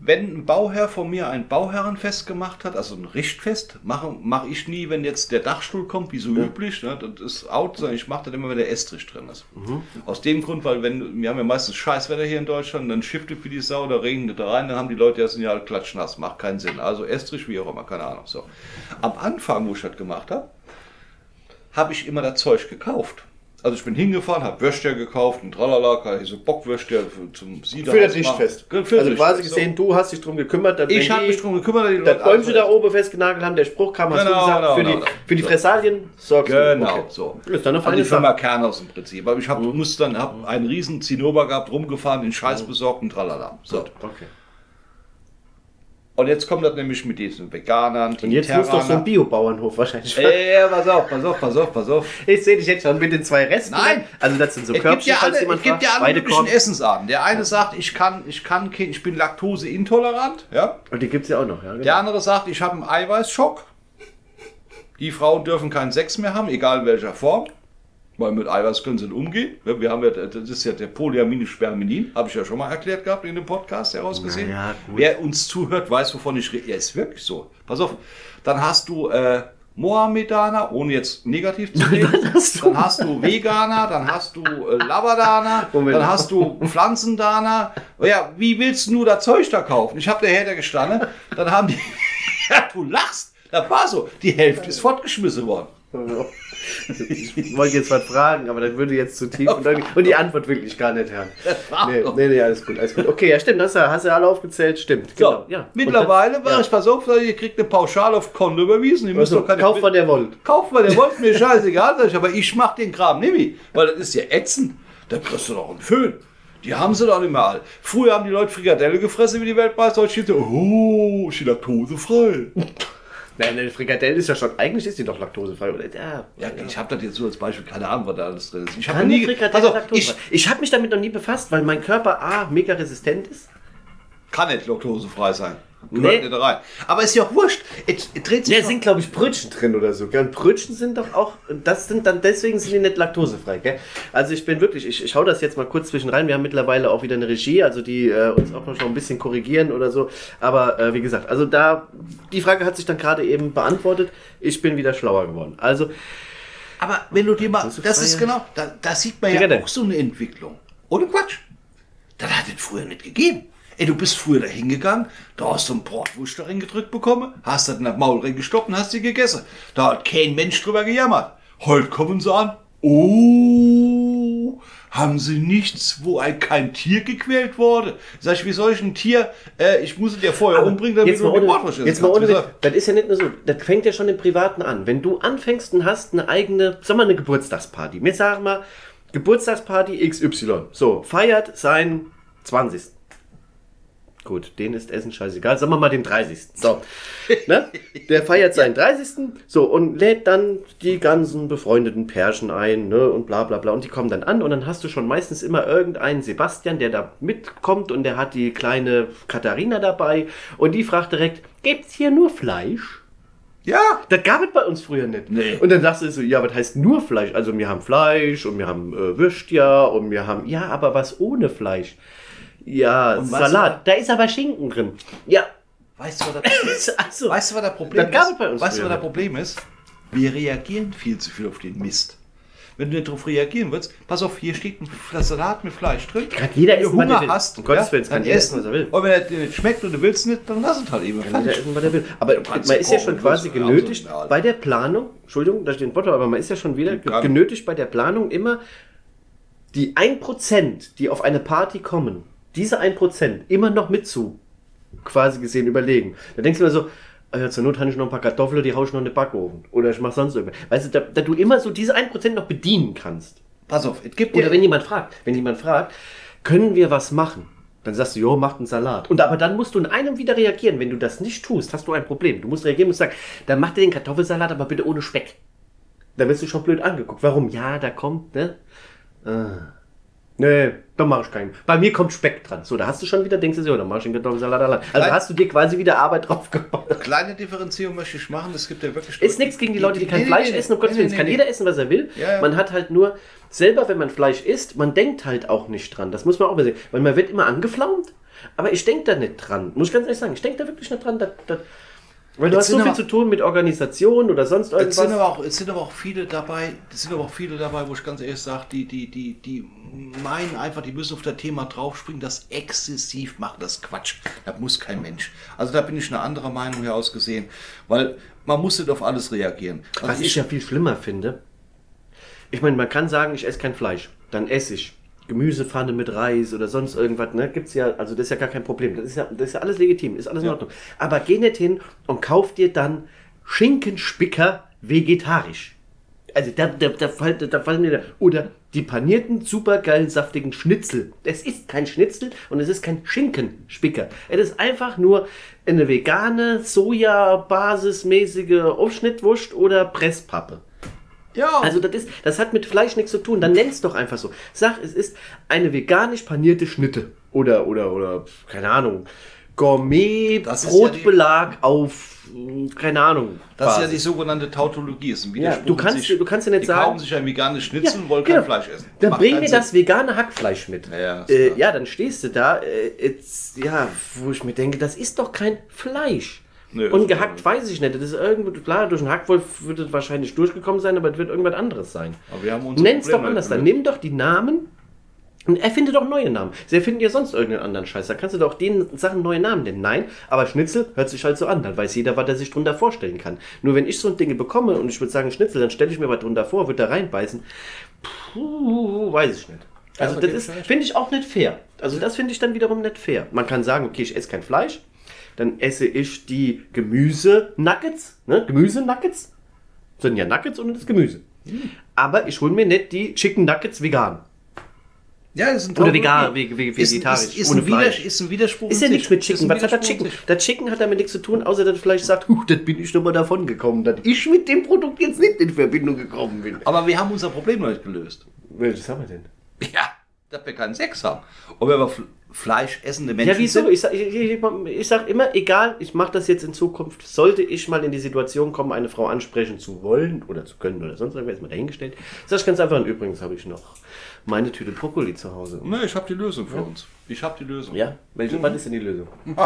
wenn ein Bauherr von mir ein Bauherrenfest gemacht hat, also ein Richtfest, mache mach ich nie, wenn jetzt der Dachstuhl kommt, wie so üblich. Ne, das ist out, sondern ich mache das immer, wenn der Estrich drin ist. Mhm. Aus dem Grund, weil wenn wir haben ja meistens Scheißwetter hier in Deutschland, dann shiftet für die Sau, da regnet da rein, dann haben die Leute erst ein Jahr klatschnass, macht keinen Sinn. Also Estrich, wie auch immer, keine Ahnung. So. Am Anfang, wo ich das gemacht habe, habe ich immer das Zeug gekauft. Also ich bin hingefahren, habe Würstchen gekauft und tralala, so Bockwürstchen zum Sieder. Für das das also quasi gesehen, du hast dich drum gekümmert, dass Ich habe die mich drum gekümmert, dass die das Leute Bäumchen da alles- oben festgenagelt haben, der Spruch kam, hast Genau, du gesagt, genau, für, die, genau. für die. Fressalien sorgst Genau, du. Okay. so. Ist dann eine Also die Firma. Kernhaus im Prinzip. Aber ich hab, musste dann, habe einen riesen Zinnober gehabt, rumgefahren, den Scheiß besorgt und tralala. So. Okay. Und jetzt kommt das nämlich mit diesen Veganern, Und jetzt muss doch so ein Terraner. Biobauernhof wahrscheinlich Ey, pass auf, pass auf, pass auf, pass auf. Ich sehe dich jetzt schon mit den zwei Resten. Nein. Also das sind so Es gibt Körbchen, ja falls alle, es gibt ja alle möglichen Korb. Essensarten. Der eine sagt, ich kann, ich kann, ich bin laktoseintolerant, ja. Und die gibt es ja auch noch. Ja, genau. Der andere sagt, ich habe einen Eiweißschock. Die Frauen dürfen keinen Sex mehr haben, egal in welcher Form. Weil mit Eiweiß können sie umgehen. Wir haben ja, das ist ja der Polyamine Sperminin, habe ich ja schon mal erklärt gehabt in dem Podcast herausgesehen. Ja. Wer uns zuhört, weiß, wovon ich rede. Ja, ist wirklich so. Pass auf, dann hast du äh, Mohammedaner, ohne jetzt negativ zu reden. Dann hast du- dann hast du Veganer, dann hast du äh, Labadaner, dann hast du Pflanzendaner. Ja, wie willst du nur das Zeug da kaufen? Ich habe der Herr gestanden, dann haben die. ja, du lachst. Das war so. Die Hälfte ist fortgeschmissen worden. Ich wollte jetzt was fragen, aber das würde jetzt zu tief und, dann, und die Antwort wirklich gar nicht hören. Nee, nee, nee, alles gut, alles gut. Okay, ja, stimmt, hast du, hast du alle aufgezählt, stimmt. So, genau, ja. mittlerweile war dann- ich, auf, ihr kriegt eine Pauschale auf Konto überwiesen. Ihr ja. müsst also, doch keine kauf, was ihr wollt. Kauft mal, der wollt mir scheißegal, sag ich, aber ich mach den Kram nicht weil das ist ja ätzend. Da kriegst du doch einen Föhn. Die haben sie doch nicht mehr alle. Früher haben die Leute Frikadelle gefressen wie die Weltmeister, heute steht so, oh, ist die laktosefrei. Nein, eine Frikadelle ist ja schon, eigentlich ist die doch laktosefrei, oder? Ja, Ja, ich habe das jetzt so als Beispiel, keine Ahnung, was da alles drin ist. Ich habe nie, also, laktosefrei? ich Ich, habe mich damit noch nie befasst, weil mein Körper A, mega resistent ist. kann nicht laktosefrei sein. Nee. Rein. Aber ist ja auch wurscht. Es, es dreht sich Ja, doch- sind, glaube ich, Brötchen drin oder so. Gell? Und Brötchen sind doch auch, das sind dann, deswegen sind die nicht laktosefrei, gell? Also ich bin wirklich, ich, ich hau das jetzt mal kurz zwischen rein. Wir haben mittlerweile auch wieder eine Regie, also die äh, uns auch noch ein bisschen korrigieren oder so. Aber äh, wie gesagt, also da, die Frage hat sich dann gerade eben beantwortet. Ich bin wieder schlauer geworden. Also, Aber wenn du dir mal, das ist genau, da, da sieht man ja auch so eine Entwicklung. Ohne Quatsch. Das hat es früher nicht gegeben. Ey, du bist früher da hingegangen, da hast du einen Bratwurst da reingedrückt bekommen, hast das in das Maul reingestoppt und hast sie gegessen. Da hat kein Mensch drüber gejammert. Heute kommen sie an, oh, haben sie nichts, wo ein, kein Tier gequält wurde? Sag ich, wie soll ich ein Tier, äh, ich muss es dir vorher umbringen, damit jetzt du mal die ohne, Bratwurst jetzt mal ohne Das ist ja nicht nur so, das fängt ja schon im Privaten an. Wenn du anfängst und hast eine eigene, sag mal eine Geburtstagsparty. Wir sagen mal, Geburtstagsparty XY. So, feiert sein 20. Gut, den ist Essen scheißegal. Sagen wir mal den 30. So. ne? Der feiert seinen 30. So, und lädt dann die ganzen befreundeten Pärchen ein, ne? Und bla bla bla. Und die kommen dann an und dann hast du schon meistens immer irgendeinen Sebastian, der da mitkommt und der hat die kleine Katharina dabei und die fragt direkt, gibt's hier nur Fleisch? Ja, Das gab es bei uns früher nicht. Nee. Und dann sagst du so, ja, was heißt nur Fleisch? Also wir haben Fleisch und wir haben äh, Würstchen und wir haben, ja, aber was ohne Fleisch? Ja, Salat, da ist aber Schinken drin. Ja, weißt du, was das also, Weißt du, was das Problem Das ist? es bei uns weißt du, was das. Problem ist? Wir reagieren viel zu viel auf den Mist. wenn du nicht darauf reagieren willst, pass auf, hier steht ein Salat mit Fleisch drin. Kann jeder wenn du er Hunger will. hast, Um Gottes Willen, kann jeder essen, was er will. Und wenn er dir nicht schmeckt und du willst nicht, dann lass es halt eben. Kann jeder essen, was er will. Aber man ist ja schon quasi ja, genötigt also, ja. bei der Planung, Entschuldigung, da steht ein Botto, aber man ist ja schon wieder genötigt bei der Planung immer die 1%, die auf eine Party kommen, diese 1% immer noch mit zu quasi gesehen überlegen. Da denkst du mir so, ja, zur Not habe ich noch ein paar Kartoffeln, die hau ich noch in den Backofen. Oder ich mach sonst irgendwas. Weißt du, da, da du immer so diese 1% noch bedienen kannst. Pass auf, es gibt Oder wenn jemand fragt, wenn jemand fragt, können wir was machen? Dann sagst du, jo, macht einen Salat. Und aber dann musst du in einem wieder reagieren. Wenn du das nicht tust, hast du ein Problem. Du musst reagieren und sagen, dann mach dir den Kartoffelsalat, aber bitte ohne Speck. Da wirst du schon blöd angeguckt. Warum? Ja, da kommt, ne? Ah. Nee, dann mach ich keinen. Bei mir kommt Speck dran. So, da hast du schon wieder, denkst du, so, dann mach ich den Kartoffelsalat allein. Also Nein. hast du dir quasi wieder Arbeit drauf gebaut. kleine Differenzierung möchte ich machen, es gibt ja wirklich... Ist nichts gegen die Leute, die kein Nee, Fleisch nee, essen, um Gottes Willen. nee, Es kann jeder essen, was er will. Ja, ja. Man hat halt nur, selber, wenn man Fleisch isst, man denkt halt auch nicht dran. Das muss man auch mal sehen. Weil man wird immer angeflaumt, aber ich denke da nicht dran. Muss ich ganz ehrlich sagen, ich denke da wirklich nicht dran. Da, da, weil du Jetzt hast so viel aber- zu tun mit Organisation oder sonst Es sind, irgendwas. aber auch, es sind aber auch viele dabei, es sind aber auch viele dabei, wo ich ganz ehrlich sage, die, die, die, die meinen einfach, die müssen auf das Thema draufspringen, das exzessiv machen, das Quatsch. Das muss kein Mensch. Also da bin ich eine andere Meinung heraus gesehen, weil man muss nicht auf alles reagieren. Also Was ich ja viel schlimmer finde, ich meine, man kann sagen, ich esse kein Fleisch. Dann esse ich Gemüsepfanne mit Reis oder sonst irgendwas. Ne? Gibt's ja, also das ist ja gar kein Problem. Das ist ja, das ist ja alles legitim, ist alles in Ja. Ordnung. Aber geh nicht hin und kauf dir dann Schinkenspicker vegetarisch. Also da, da, da, fallen- da fallen mir da. Oder die panierten, supergeil saftigen Schnitzel. Es ist kein Schnitzel und es ist kein Schinkenspicker. Es ist einfach nur eine vegane, sojabasismäßige Aufschnittwurst oder Presspappe. Ja, Also das ist, das hat mit Fleisch nichts zu tun. Dann nenn's doch einfach so. Sag, es ist eine veganisch panierte Schnitte. Oder, oder, oder, keine Ahnung, Gourmet Das ist ja Brotbelag auf, keine Ahnung. das ist ja Basis. die sogenannte Tautologie. Ist ein Ja, Widerspruch du kannst- sich. du kannst ja nicht die sagen- kaufen sich ein veganes Schnitzel Ja, und wollen genau. kein Fleisch essen. Dann Macht bring mir das vegane Hackfleisch mit. Ja, äh, ja dann stehst du da, äh, jetzt, ja, wo ich mir denke, das ist doch kein Fleisch. Nö, Und gehackt weiß ich nicht. Das ist irgendwo, klar, durch einen Hackwolf wird es wahrscheinlich durchgekommen sein, aber es wird irgendwas anderes sein. Unsere Nenn's doch anders. Dann nimm doch die Namen und erfinde doch neue Namen. Sie erfinden ja sonst irgendeinen anderen Scheiß. Da kannst du doch den Sachen neue Namen nennen. Nein, aber Schnitzel hört sich halt so an. Dann weiß jeder, was er sich drunter vorstellen kann. Nur wenn ich so ein Ding bekomme und ich würde sagen Schnitzel, dann stelle ich mir was drunter vor, würde da reinbeißen. Puh, weiß ich nicht. Also Ja, das ist, finde ich auch nicht fair. Also das finde ich dann wiederum nicht fair. Man kann sagen, okay, ich esse kein Fleisch, dann esse ich die Gemüse-Nuggets, ne? Gemüse-Nuggets sind ja Nuggets und das Gemüse. Aber ich hole mir nicht die Chicken Nuggets vegan. Ja, das ist ein Oder vegan, ve- ve- Ist- vegetarisch, Ist, ist, ohne ein Widerspruch, Fleisch. ist ein Widerspruch. Ist ja nichts mit Chicken. Was hat in Chicken? Das Chicken hat damit nichts zu tun, außer dass vielleicht sagt, huh, das bin ich doch mal davon gekommen, dass ich mit dem Produkt jetzt nicht in Verbindung gekommen bin. Aber wir haben unser Problem noch nicht gelöst. Welches haben wir denn? Ja, dass wir keinen Sex haben. Ob wir aber F- Fleisch essende Menschen Ja, wieso? sind. Ich sag, ich, ich, ich sag immer, egal, ich mache das jetzt in Zukunft, sollte ich mal in die Situation kommen, eine Frau ansprechen zu wollen oder zu können oder sonst irgendwas, ist mal dahingestellt. Sag ich ganz einfach, und übrigens habe ich noch meine Tüte Brokkoli zu Hause. Ne, ich habe die Lösung für uns. Ich habe die Lösung. Ja? Welche, was ist denn die Lösung?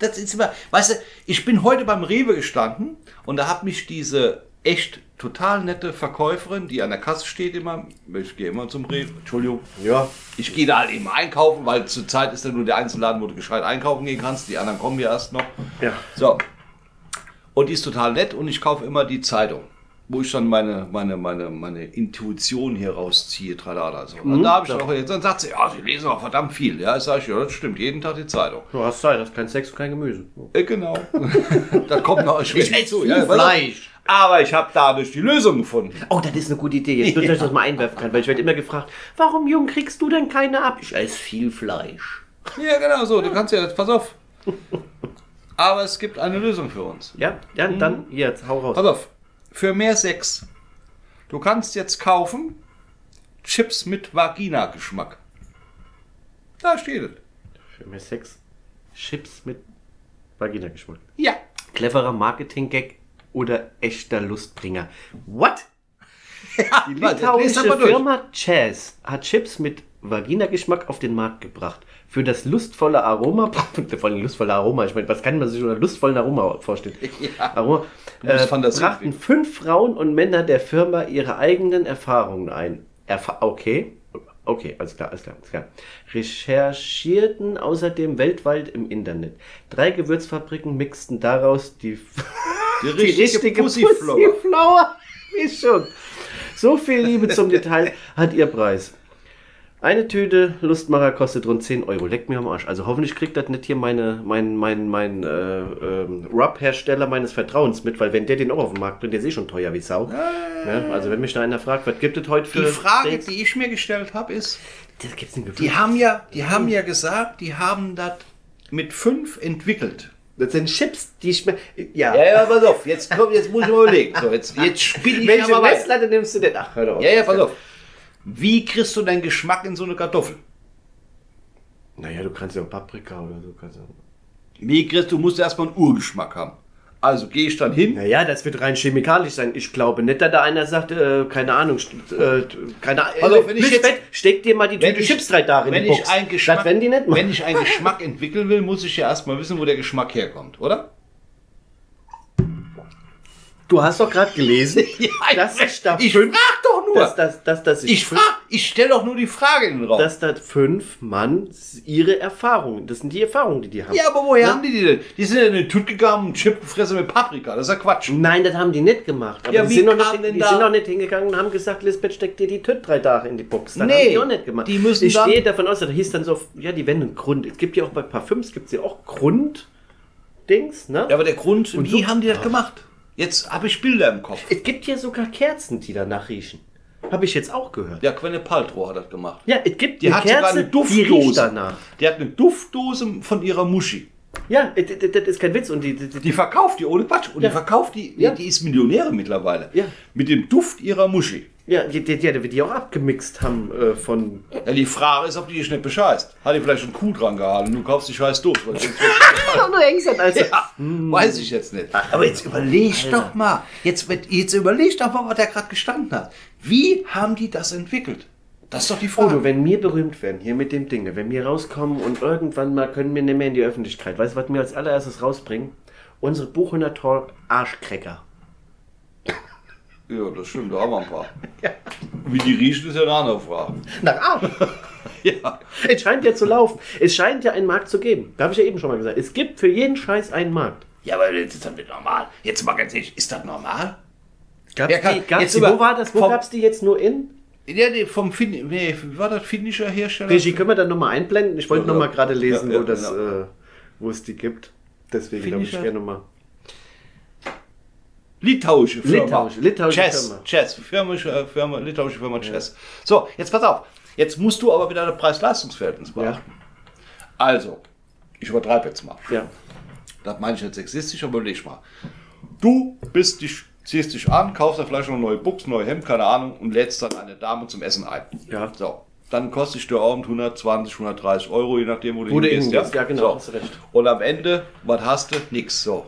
Das ist immer, weißt du, ich bin heute beim Rewe gestanden und da hat mich diese echt total nette Verkäuferin, die an der Kasse steht immer, ich gehe immer zum Rewe, Entschuldigung, Ja. ich gehe da halt eben einkaufen, weil zurzeit ist da nur der Einzelladen, wo du gescheit einkaufen gehen kannst, die anderen kommen ja erst noch. Ja. So. Und die ist total nett und ich kaufe immer die Zeitung, wo ich dann meine, meine, meine, meine Intuition hier rausziehe, tralala. So. Und da habe ich ja. auch jetzt, dann sagt sie, ja, sie lesen auch verdammt viel. Ja, ich sage, ja, das stimmt, jeden Tag die Zeitung. Du hast Zeit, hast kein Sex und kein Gemüse. Äh, genau. da kommt noch Ich esse viel pass auf. Fleisch. Aber ich habe dadurch die Lösung gefunden. Oh, das ist eine gute Idee. Jetzt, dass ich das mal einwerfen kann, weil ich werde immer gefragt, warum, Jung, kriegst du denn keine ab? Ich esse viel Fleisch. Ja, genau so. Du kannst ja, pass auf. Aber es gibt eine Lösung für uns. Ja, ja dann, jetzt, hau raus. Pass auf. Für mehr Sex. Du kannst jetzt kaufen Chips mit Vagina-Geschmack. Da steht es. Für mehr Sex, Chips mit Vagina-Geschmack. Ja. Cleverer Marketing-Gag oder echter Lustbringer. What? Die Warte, lest litauische. Firma Chaz hat Chips mit Vagina-Geschmack auf den Markt gebracht. Für das lustvolle Aroma, vor allem lustvolle Aroma, ich meine, was kann man sich unter lustvollen Aroma vorstellen? Ja. Aroma, äh, brachten fünf Frauen und Männer der Firma ihre eigenen Erfahrungen ein. Erfa okay, okay, alles klar, alles klar, alles klar. Recherchierten außerdem weltweit im Internet. Drei Gewürzfabriken mixten daraus die, Die richtige Pussyflower. Pussyflower. Mischung. So viel Liebe zum Detail hat ihr Preis. Eine Tüte Lustmacher kostet rund 10 Euro. Leckt mir am Arsch. Also hoffentlich kriegt das nicht hier meine, mein, mein, mein äh, ähm, Rub-Hersteller meines Vertrauens mit, weil wenn der den auch auf den Markt bringt, der ist eh schon teuer wie Sau. Ne? Also wenn mich da einer fragt, was gibt es heute für Die Frage, Steaks? die ich mir gestellt habe, ist, Das gibt's nicht die haben ja, die haben ja gesagt, die haben das mit fünf entwickelt. Das sind Chips, die schmecken. Ja. Ja, ja, pass auf, jetzt, komm, jetzt muss ich mal überlegen. So, jetzt, jetzt spiele ich Welche aber weiter. Messlatte nimmst du denn? Ach, hör doch auf. Ja, ja, pass auf. Wie kriegst du deinen Geschmack in so eine Kartoffel? Naja, du kannst ja auch Paprika oder so. Kannst ja. Wie kriegst du, musst erstmal einen Urgeschmack haben. Also gehe ich dann hin. Naja, das wird rein chemikalisch sein. Ich glaube nicht, dass da einer sagt, äh, keine Ahnung, äh, keine Ahnung. Also, wenn ich jetzt- steck dir mal die Tüte ich- Chips drei Tage in Wenn ich, einen Geschmack, Das die nicht machen. wenn ich einen Geschmack entwickeln will, muss ich ja erstmal wissen, wo der Geschmack herkommt, oder? Du hast doch gerade gelesen, dass ich da ich fünf. Dass, dass, dass, dass ich, ich frag, ich stelle doch nur die Frage in den Raum. dass da fünf Mann ihre Erfahrungen, das sind die Erfahrungen, die die haben. ja, aber woher haben die die denn? Die sind ja in den Tüt gegangen und Chip gefressen mit Paprika. Das ist ja Quatsch. Nein, das haben die nicht gemacht. Aber Ja, die, sind noch, nicht, die da- sind noch nicht hingegangen und haben gesagt, Lisbeth, steck dir die Tüte drei Tage in die Box. Das Nee, haben die auch nicht gemacht. die müssen ich stehe davon aus, da hieß dann so, ja, die wenden Grund. Es gibt ja auch bei Parfüms, gibt es ja auch Grunddings, ne? Ja, aber der Grund, wie so- haben die das gemacht? Jetzt habe ich Bilder im Kopf. Es gibt ja sogar Kerzen, die danach riechen. Habe ich jetzt auch gehört. Ja, Quenne Paltrow hat das gemacht. Ja, es gibt Die eine hat sogar Kerze, eine die Duftdose. riecht danach. Die hat eine Duftdose von ihrer Muschi. Ja, das, ist kein Witz. Und die, die, die, Die verkauft die ohne Quatsch. Und Ja. die verkauft die, Ja. die ist Millionäre mittlerweile. Ja. Mit dem Duft ihrer Muschi. Ja, die, die, die, die, die auch abgemixt haben äh, von... Ja, die Frage ist, ob die dich nicht bescheißt. Hat die vielleicht einen Kuh dran gehalten und du kaufst die scheiß Duft. Weil hängst dann also. ja, weiß ich jetzt nicht. Aber jetzt überleg doch mal. Jetzt, wird- jetzt überleg doch mal, was der gerade gestanden hat. Wie haben die das entwickelt? Das ist doch die Oh, Frage. du, wenn wir berühmt werden, hier mit dem Ding, ne, wenn wir rauskommen und irgendwann mal können wir nicht mehr in die Öffentlichkeit, weißt du, was wir als allererstes rausbringen? Unsere Buchhünder Talk Arschcracker. Ja, das stimmt, da haben wir ein paar. Wie die riechen, ist ja eine andere Frage. Nach Arsch. Ja. es scheint ja zu laufen. Es scheint ja einen Markt zu geben. Da habe ich ja eben schon mal gesagt. Es gibt für jeden Scheiß einen Markt. Ja, aber das ist doch nicht normal. Jetzt mal ganz ehrlich, ist das normal? Gab's Ja, kann- die, gab's jetzt die, wo war das? Wo gab es die jetzt nur in? Ja, nee, vom fin nee, wie war das finnischer Hersteller? Regie, können wir dann nochmal einblenden? Ich wollte Ja, noch mal ja. gerade lesen, Ja, ja, wo, das, genau. äh, wo es die gibt. Deswegen glaube ich gerne nochmal. Litauische Firma. Litauische- litauische Chess, Firma. Chess, Firma, Firma, litauische Firma Chess. So, jetzt pass auf. Jetzt musst du aber wieder ein Preis-Leistungs-Verhältnis beachten. Also, ich übertreibe jetzt mal. Ja. Das meine ich nicht sexistisch, aber überleg mal. Du bist dich, ziehst dich an, kaufst dir vielleicht noch neue Buchs, neue Hemd, keine Ahnung, und lädst dann eine Dame zum Essen ein. Ja. So. Dann kostet dich der Abend 120, 130 Euro, je nachdem, wo du Wo hingehst. ja, genau, So. Und am Ende, was hast du? Nix. So.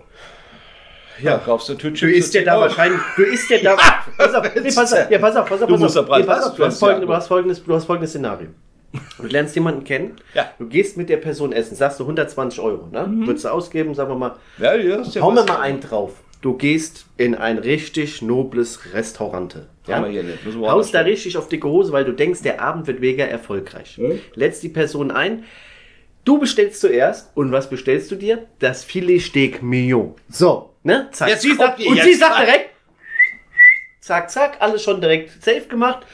Ja, kaufst du Tütchen. Du isst ja da wahrscheinlich, du isst ja da, pass auf, nee, pass auf, ja, pass auf, pass auf, Du pass musst auf, nee, pass auf, du, hast folgende, du, hast folgendes, du hast folgendes Szenario. Du lernst jemanden kennen, Ja. du gehst mit der Person essen, sagst du 120 Euro, ne? Würdest du ausgeben, sagen wir mal, Ja, ja, ist ja hau mir mal einen drauf. Du gehst in ein richtig nobles Restaurant. Ja? Hier nicht. Haust da richtig auf dicke Hose, weil du denkst, der Abend wird mega erfolgreich. Mhm. Lädst die Person ein. Du bestellst zuerst und was bestellst du dir? Das Filetsteak Mignon. So, ne? Zack. Jetzt sie sagt, und jetzt sie sagt direkt, zack, zack, alles schon direkt safe gemacht.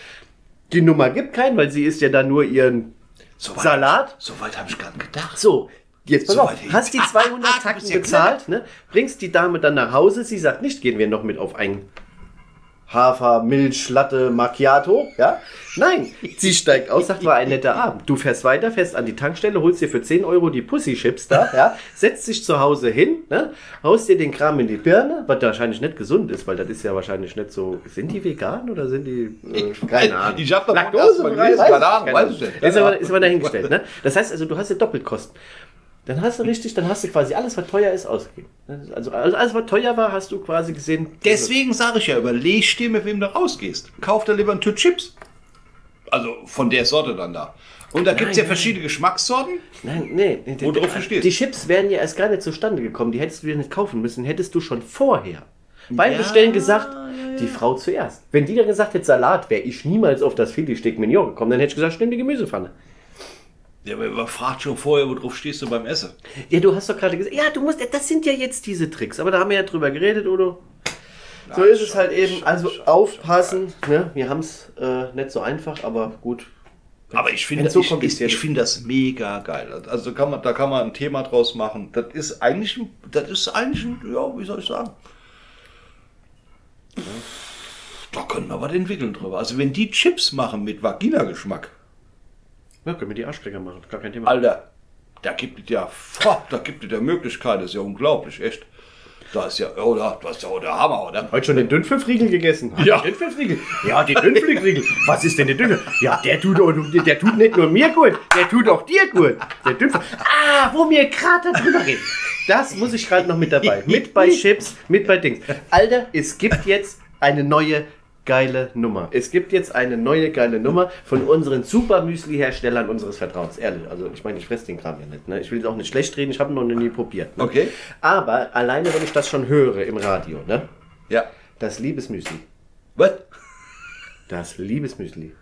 Die Nummer gibt keinen, weil sie isst ja dann nur ihren So weit- Salat. So weit habe ich gar nicht gedacht. So, jetzt pass So auf, hast die 200 Du Tacken ja bezahlt, ne? bringst die Dame dann nach Hause, sie sagt nicht, gehen wir noch mit auf ein Hafer, Milch, Latte, Macchiato, ja? Nein, sie steigt aus, sagt, war ein netter Abend. Du fährst weiter, fährst an die Tankstelle, holst dir für 10 Euro die Pussy-Chips da, ja? Setzt dich zu Hause hin, ne? Haust dir den Kram in die Birne, was wahrscheinlich nicht gesund ist, weil das ist ja wahrscheinlich nicht so. Sind die vegan oder sind die. Äh, keine Ahnung. Ich hab davon Laktose, weiß keine Ahnung, weiß ich nicht. Ist aber, ist aber dahingestellt, ne? Das heißt also, du hast ja Doppelkosten. Dann hast du richtig, dann hast du quasi alles, was teuer ist, ausgegeben. Also alles, was teuer war, hast du quasi gesehen. Deswegen sage ich ja, überleg dir, mit wem du rausgehst. Kauf dir lieber ein Tüt Chips. Also von der Sorte dann da. Und da gibt es ja verschiedene Geschmackssorten. Nein, nee. nee Worauf die, du stehst. die Chips wären ja erst gar nicht zustande gekommen. Die hättest du dir nicht kaufen müssen. Hättest du schon vorher beim Ja, Bestellen gesagt, die Frau zuerst. Wenn die dann gesagt hätte Salat, wäre ich niemals auf das Filetstück Mignon gekommen. Dann hätte ich gesagt, nimm die Gemüsepfanne. Ja, aber man fragt schon vorher, worauf stehst du beim Essen. Ja, du hast doch gerade gesagt, ja, du musst, das sind ja jetzt diese Tricks. Aber da haben wir ja drüber geredet, Udo. So Ja, ist es schon, halt eben. schon, Also schon, aufpassen. Ne? Wir haben es äh, nicht so einfach, aber gut. Aber ich finde so ich, ich, finde das mega geil. Also kann man, da kann man ein Thema draus machen. Das ist eigentlich, ein- das ist eigentlich, ein, ja, wie soll ich sagen? Da können wir was entwickeln drüber. Also wenn die Chips machen mit Vagina-Geschmack, Ja, können wir die Arschlecker machen. Gar kein Thema. Alter, da gibt es ja, boah, da gibt es ja Möglichkeiten. Das ist ja unglaublich, echt. Da ist ja, oder, das ist ja der Hammer, oder? Heute schon den Dünnpfiffriegel gegessen? Ja. Den Dünnpfiffriegel? Ja, den Dünnpfiffriegel. Was ist denn der Dünnpfiff? Ja, der tut, auch- der tut nicht nur mir gut, der tut auch dir gut. Der Dünnpfiff. Ah, wo wir gerade darüber reden. Das muss ich gerade noch mit dabei. Mit bei Chips, mit bei Dings. Alter, es gibt jetzt eine neue geile Nummer. Es gibt jetzt eine neue geile Nummer von unseren Super Müsli-Herstellern unseres Vertrauens. Ehrlich, also ich meine, ich fresse den Kram ja nicht. Ne? Ich will es auch nicht schlecht reden, ich habe ihn noch nie probiert. Ne? Okay. Aber alleine, wenn ich das schon höre im Radio, ne? Ja. Das Liebesmüsli. Was? Das Liebesmüsli.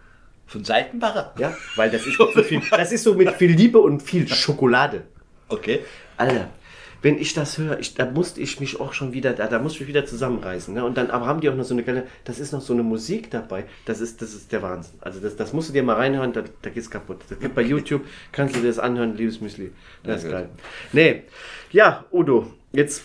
Von Seitenbacher? Ja, weil das ist, so viel, das ist so mit viel Liebe und viel Schokolade. Okay. Alter, wenn ich das höre, ich, da musste ich mich auch schon wieder, da, da musste ich mich wieder zusammenreißen. Ne? Und dann aber haben die auch noch so eine geile, das ist noch so eine Musik dabei, das ist, das ist der Wahnsinn. Also das, das musst du dir mal reinhören, da, da geht's kaputt. Das gibt bei YouTube, kannst du dir das anhören, Liebesmüsli. Das ist Ja, geil. Nee, ja, Udo, jetzt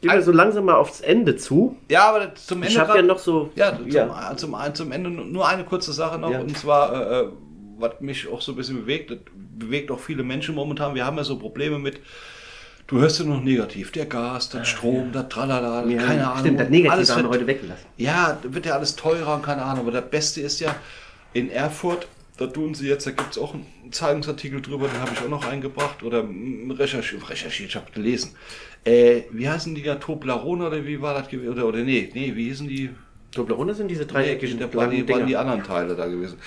gehen wir so langsam mal aufs Ende zu. Ja, aber zum Ende. Ich habe ja noch so, Ja, zum, ja. Zum, zum Ende nur eine kurze Sache noch. Ja. Und zwar, äh, äh, was mich auch so ein bisschen bewegt, das bewegt auch viele Menschen momentan. Wir haben ja so Probleme mit, du hörst ja noch negativ, der Gas, der Strom, der Tralala, Ja, keine Ahnung. Stimmt, das Negative alles haben wir heute weggelassen. Ja, da wird ja alles teurer und keine Ahnung. Aber das Beste ist ja, in Erfurt, da tun sie jetzt, da gibt es auch einen Zeitungsartikel drüber, den habe ich auch noch eingebracht oder recherchiert, recherchiert ich habe gelesen. Äh, wie heißen die ja, Toblerone oder wie war das gewesen? Oder, oder nee, nee, wie hießen die? Toblerone sind diese Nee, dreieckigen da waren die, waren die anderen Teile da gewesen.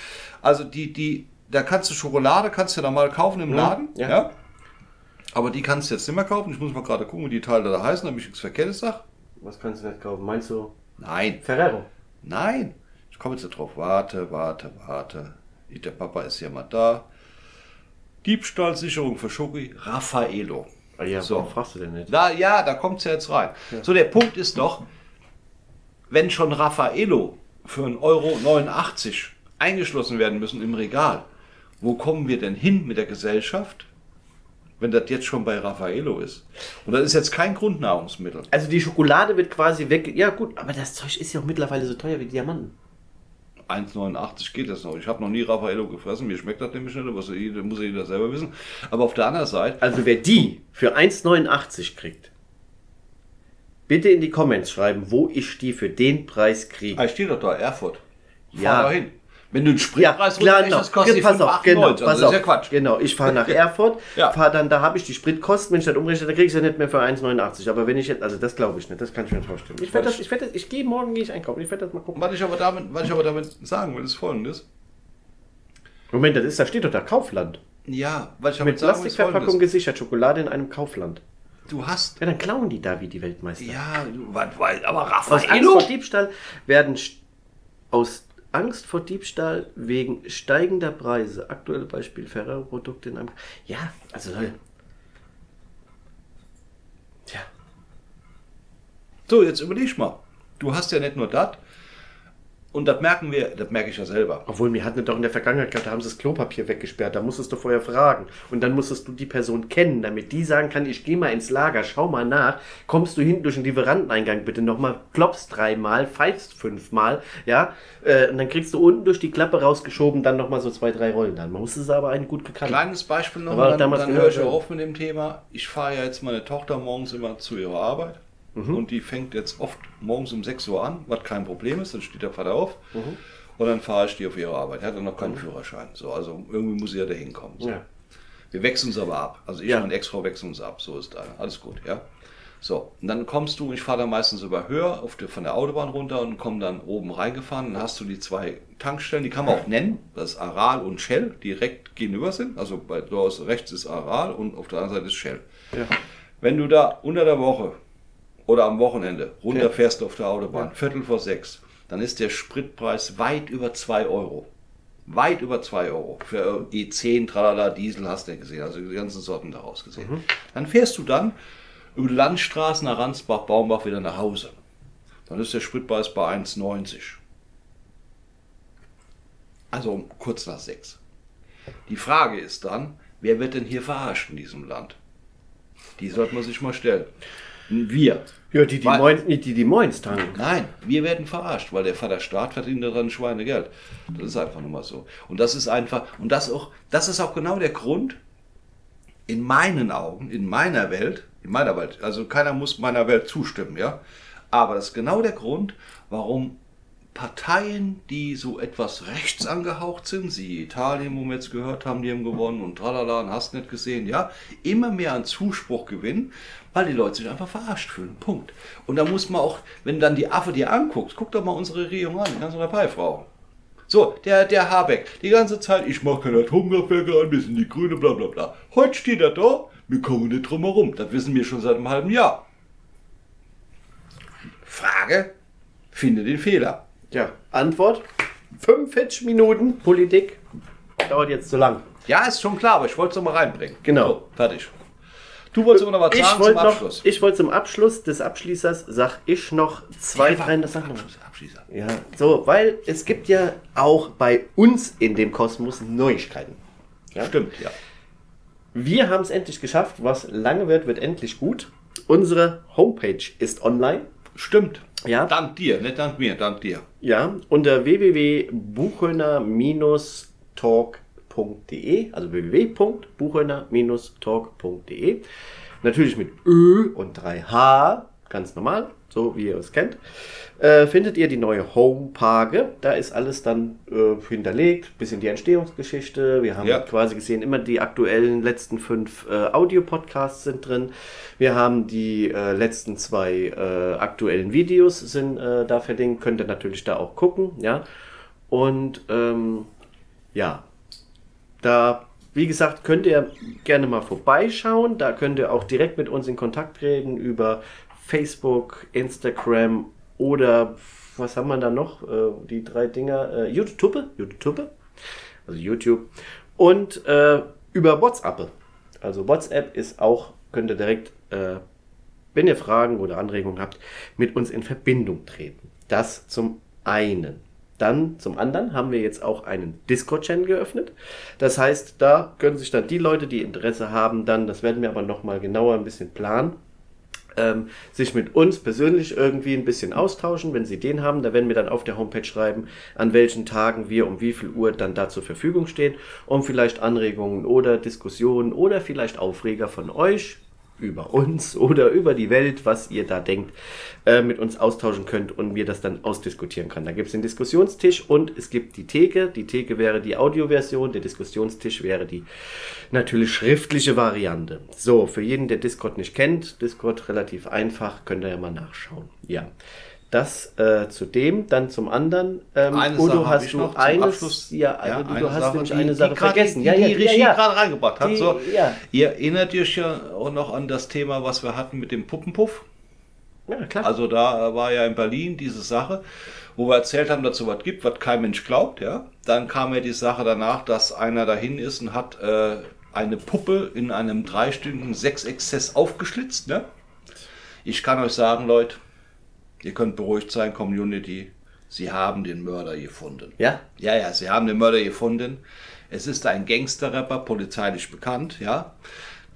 Also die, die, da kannst du Schokolade, kannst du da mal kaufen im Laden, ja. ja. Aber die kannst du jetzt nicht mehr kaufen. Ich muss mal gerade gucken, wie die Teile da heißen, damit ich nichts Verkehrtes sage. Was kannst du nicht kaufen? Meinst du Nein, Ferrero? nein. Ich komme jetzt da drauf. Warte, warte, warte. Der Papa ist ja mal da. Diebstahlsicherung für Schoki, Raffaello. Ah ja, So. warum fragst du denn nicht? Da, ja, da kommt es ja jetzt rein. So, der Punkt ist doch, wenn schon Raffaello für 1,89 Euro eingeschlossen werden müssen im Regal, wo kommen wir denn hin mit der Gesellschaft, wenn das jetzt schon bei Raffaello ist? Und das ist jetzt kein Grundnahrungsmittel. Also die Schokolade wird quasi weg. Ja gut, aber das Zeug ist ja auch mittlerweile so teuer wie Diamanten. 1,89 geht das noch. Ich habe noch nie Raffaello gefressen, mir schmeckt das nämlich nicht, aber das muss jeder selber wissen. Aber auf der anderen Seite, Also wer die für 1,89 kriegt, bitte in die Comments schreiben, wo ich die für den Preis kriege. ah, steht doch da, Erfurt. Fahr Ja. hin. Wenn du einen Ja, Spritpreis klar, runterrechnest, genau. kostet die pass auf, 5,98. genau, Also pass das auf. ist ja Quatsch. Genau, ich fahre nach Erfurt, Ja. fahre dann, da habe ich die Spritkosten, wenn ich das umrechne, da kriege ich ja nicht mehr für 1,89. Aber wenn ich jetzt, also das glaube ich nicht, das kann ich mir nicht vorstellen. Ich werde das, ich werde das, ich gehe morgen, gehe ich einkaufen, ich werde das mal gucken. Was ich aber damit, was ich aber damit sagen will, ist folgendes. Moment, das ist, da steht doch da Kaufland. Ja, was ich damit Mit sagen will, ist Plastikverpackung gesichert, Schokolade in einem Kaufland. Du hast, Ja, dann klauen die da wie die Weltmeister. ja, du, aber Aus Angst Raffaello? vor Diebstahl werden aus Angst vor Diebstahl wegen steigender Preise. Aktuelle Beispiel Ferrero-Produkte in einem. Ja, also Leute. Tja. So, jetzt überleg mal. Du hast ja nicht nur das. Und das merken wir, das merke ich ja selber. Obwohl, wir hatten doch in der Vergangenheit gehabt, da haben sie das Klopapier weggesperrt. Da musstest du vorher fragen. Und dann musstest du die Person kennen, damit die sagen kann, ich gehe mal ins Lager, schau mal nach. Kommst du hinten durch den Lieferanteneingang bitte nochmal, klopfst dreimal, pfeifst fünfmal, ja. Äh, und dann kriegst du unten durch die Klappe rausgeschoben, dann nochmal so zwei, drei Rollen. Dann musst du es aber einen gut gekannt. Kleines Beispiel noch, Aber dann, dann höre ich ja. auf mit dem Thema. Ich fahre ja jetzt meine Tochter morgens immer zu ihrer Arbeit. Mhm. Und die fängt jetzt oft morgens um 6 Uhr an, was kein Problem ist. Dann steht der Vater auf. Mhm. Und dann fahre ich die auf ihre Arbeit. Er hat dann noch keinen Führerschein. So, also irgendwie muss sie ja da hinkommen. So. Ja. Wir wechseln uns aber ab. Also ich Ja. und meine Ex-Frau wechseln uns ab. So ist da. Alles gut, ja. So, und dann kommst du, ich fahre dann meistens über Höhe auf der, von der Autobahn runter und komme dann oben reingefahren. Dann hast du die zwei Tankstellen, die kann man auch nennen. Das ist Aral und Shell, direkt gegenüber sind. Also bei du aus rechts ist Aral und auf der anderen Seite ist Shell. Ja. Wenn du da unter der Woche oder am Wochenende runterfährst Ja. auf der Autobahn, Viertel vor sechs, dann ist der Spritpreis weit über 2 Euro. Weit über 2 Euro. Für E10, Tralala, Diesel hast du ja gesehen, also die ganzen Sorten daraus gesehen. Dann fährst du dann über die Landstraßen nach Ransbach, Baumbach wieder nach Hause. Dann ist der Spritpreis bei 1,90. Also kurz nach 6. Die Frage ist dann, wer wird denn hier verarscht in diesem Land? Die sollte man sich mal stellen. Wir. Ja, die, die, Weil- Moins, die, die Moins tanken. Nein, wir werden verarscht, weil der Vater Staat verdient daran Schweinegeld. Das ist einfach nur mal so. Und das ist einfach, und das auch, das ist auch genau der Grund, in meinen Augen, in meiner Welt, in meiner Welt, also keiner muss meiner Welt zustimmen, ja. Aber das ist genau der Grund, warum Parteien, die so etwas rechts angehaucht sind, sie Italien, wo wir jetzt gehört haben, die haben gewonnen und tralala, und hast nicht gesehen, ja, immer mehr an Zuspruch gewinnen, weil die Leute sich einfach verarscht fühlen. Punkt. Und da muss man auch, wenn dann die Affe dir anguckt, guck doch mal unsere Regierung an, die ganze Parteifrau. So, der, der Habeck, die ganze Zeit, ich mache keine Atomkraftwerke an, wir sind die Grüne, bla bla bla. Heute steht er da, wir kommen nicht drum herum. Das wissen wir schon seit einem halben Jahr. Frage, finde den Fehler. Ja, Antwort: 45 Minuten Politik. Dauert jetzt zu lang. Ja, ist schon klar, aber ich wollte es noch mal reinbringen. Genau. So, fertig. Du wolltest aber noch was Ich sagen zum noch, Abschluss. ich wollte zum Abschluss des Abschließers, sag ich noch zwei, drei Sachen. Abschluss, Abschließer. Ja, so, weil es gibt ja auch bei uns in dem Kosmos Neuigkeiten. Ja? Stimmt, ja. Wir haben es endlich geschafft. Was lange wird, wird endlich gut. Unsere Homepage ist online. Stimmt. Ja. Dank dir, nicht dank mir, dank dir. Ja, unter www.buchhöner-talk.de, also www.buchhöner-talk.de. Natürlich mit Ö und 3H, ganz normal, so wie ihr es kennt. Äh, findet ihr die neue Homepage. Da ist alles dann äh, hinterlegt, bisschen die Entstehungsgeschichte. Wir haben Ja. quasi gesehen, immer die aktuellen letzten fünf äh, Audio-Podcasts sind drin. Wir haben die äh, letzten zwei äh, aktuellen Videos sind äh, da verlinkt. Könnt ihr natürlich da auch gucken, ja. Und ähm, ja, da, wie gesagt, könnt ihr gerne mal vorbeischauen. Da könnt ihr auch direkt mit uns in Kontakt treten über Facebook, Instagram oder was haben wir da noch? Äh, die drei Dinger. Äh, YouTube, YouTube, also YouTube. Und äh, über WhatsApp. Also WhatsApp ist auch, könnt ihr direkt, äh, wenn ihr Fragen oder Anregungen habt, mit uns in Verbindung treten. Das zum einen. Dann zum anderen haben wir jetzt auch einen Discord-Channel geöffnet. Das heißt, da können sich dann die Leute, die Interesse haben, dann, das werden wir aber nochmal genauer ein bisschen planen, ähm, sich mit uns persönlich irgendwie ein bisschen austauschen. Wenn sie den haben, da werden wir dann auf der Homepage schreiben, an welchen Tagen wir um wie viel Uhr dann da zur Verfügung stehen, um vielleicht Anregungen oder Diskussionen oder vielleicht Aufreger von euch über uns oder über die Welt, was ihr da denkt, äh, mit uns austauschen könnt und wir das dann ausdiskutieren können. Da gibt es den Diskussionstisch und es gibt die Theke. Die Theke wäre die Audioversion, der Diskussionstisch wäre die natürlich schriftliche Variante. So, für jeden, der Discord nicht kennt, Discord relativ einfach, könnt ihr ja mal nachschauen. Ja. Das äh, zu dem, dann zum anderen. Ähm, Eine Udo, Sache hast du eines, ja, also du, eine du hast Sache, nämlich die- eine die Sache grad vergessen. Die, ja, ja, die ja, Regie ja. gerade reingebracht hat. Die- so. ja. Ihr erinnert euch ja auch noch an das Thema, was wir hatten mit dem Puppenpuff. ja, klar. Also da war ja in Berlin diese Sache, wo wir erzählt haben, dass es sowas gibt, was kein Mensch glaubt. Ja, dann kam ja die Sache danach, dass einer dahin ist und hat äh, eine Puppe in einem dreistündigen Sexexzess aufgeschlitzt. Ne? Ich kann euch sagen, Leute, ihr könnt beruhigt sein, Community. Sie haben den Mörder gefunden. ja, Ja, ja, sie haben den Mörder gefunden. Es ist ein Gangsterrapper, polizeilich bekannt, ja.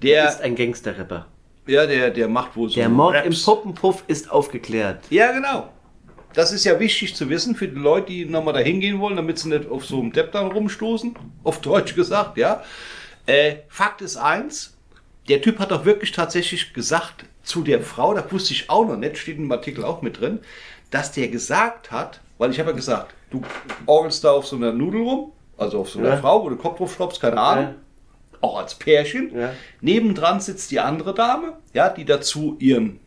er Der, ist ein Gangster-Rapper. ja, der, der macht wohl so Der Mord Raps. im Puppenpuff ist aufgeklärt. Ja, genau. Das ist ja wichtig zu wissen für die Leute, die nochmal da hingehen wollen, damit sie nicht auf so einem Depp dann rumstoßen. Auf Deutsch gesagt, ja. Äh, Fakt ist eins, der Typ hat doch wirklich tatsächlich gesagt zu der Frau, das wusste ich auch noch nicht, steht im Artikel auch mit drin, dass der gesagt hat, weil ich habe ja gesagt, du orgelst da auf so einer Nudel rum, also auf so einer Ja. Frau, wo du Kopf drauf schraubst, keine Ahnung, auch als Pärchen. Ja. Nebendran sitzt die andere Dame, ja, die dazu ihren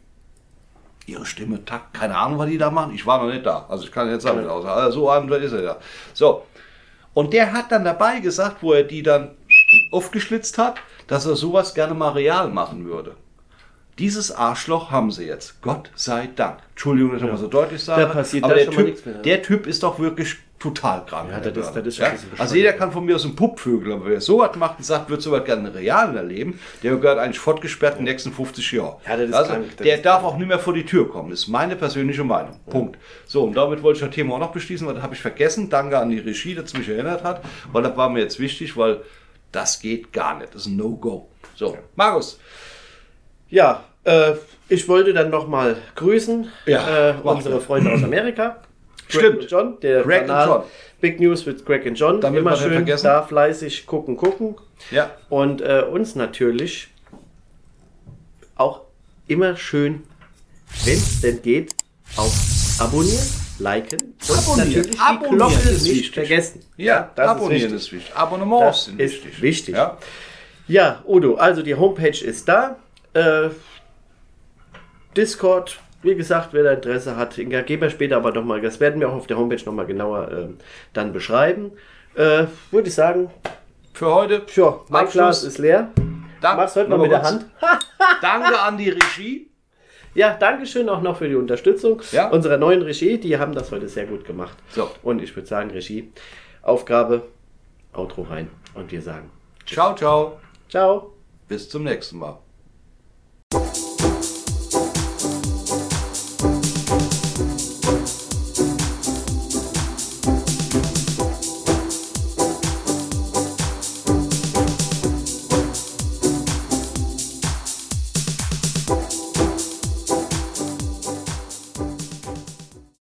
ihre Stimme, Takt, keine Ahnung, was die da machen. Ich war noch nicht da. Also ich kann jetzt sagen, also so ein ist er da. So. Und der hat dann dabei gesagt, wo er die dann aufgeschlitzt hat, dass er sowas gerne mal real machen würde. Dieses Arschloch haben sie jetzt. Gott sei Dank. Entschuldigung, dass ich mal so deutlich sage. Da passiert aber der typ, nichts mehr. der Typ ist doch wirklich total krank. Ja, das das ist bisschen Also jeder kann von mir aus ein Puppvögel, aber wer sowas macht und sagt, wird sowas gerne real erleben, der gehört eigentlich fortgesperrt in den nächsten 50 Jahren. Ja, das ist also, krank, das der ist darf auch nicht mehr vor die Tür kommen. Das ist meine persönliche Meinung. Punkt. So, und damit wollte ich das Thema auch noch beschließen, weil das habe ich vergessen. Danke an die Regie, dass mich erinnert hat, weil das war mir jetzt wichtig, weil das geht gar nicht. Das ist ein No-Go. So, Markus. Ja, äh, ich wollte dann nochmal grüßen Ja, äh, unsere. Freunde aus Amerika. Greg Stimmt. und John, der Greg Kanal John. Big News with Greg und John. Damit Immer schön vergessen. da fleißig gucken, gucken. Ja. Und äh, uns natürlich auch immer schön, wenn es denn geht, auf abonnieren, liken und Abonnieren. natürlich die Abonnieren Glocke ist nicht wichtig. vergessen. Ja, das abonnieren ist ist wichtig. Abonnements Das sind ist wichtig. wichtig. Ja. Ja, Udo, also die Homepage ist da. Äh, Discord, wie gesagt, wer da Interesse hat, geben wir später aber nochmal, das werden wir auch auf der Homepage nochmal genauer ähm, dann beschreiben. Äh, Würde ich sagen, Für heute. ja, mein. Glas ist leer. Dank- Mach's heute mal mit der. Hand. Danke an die Regie. Ja, Dankeschön auch noch für die Unterstützung Ja. unserer neuen Regie. Die haben das heute sehr gut gemacht. So. Und ich würde sagen, Regie, Aufgabe, Outro rein. Und wir sagen Ciao, ciao. Ciao. Bis zum nächsten Mal.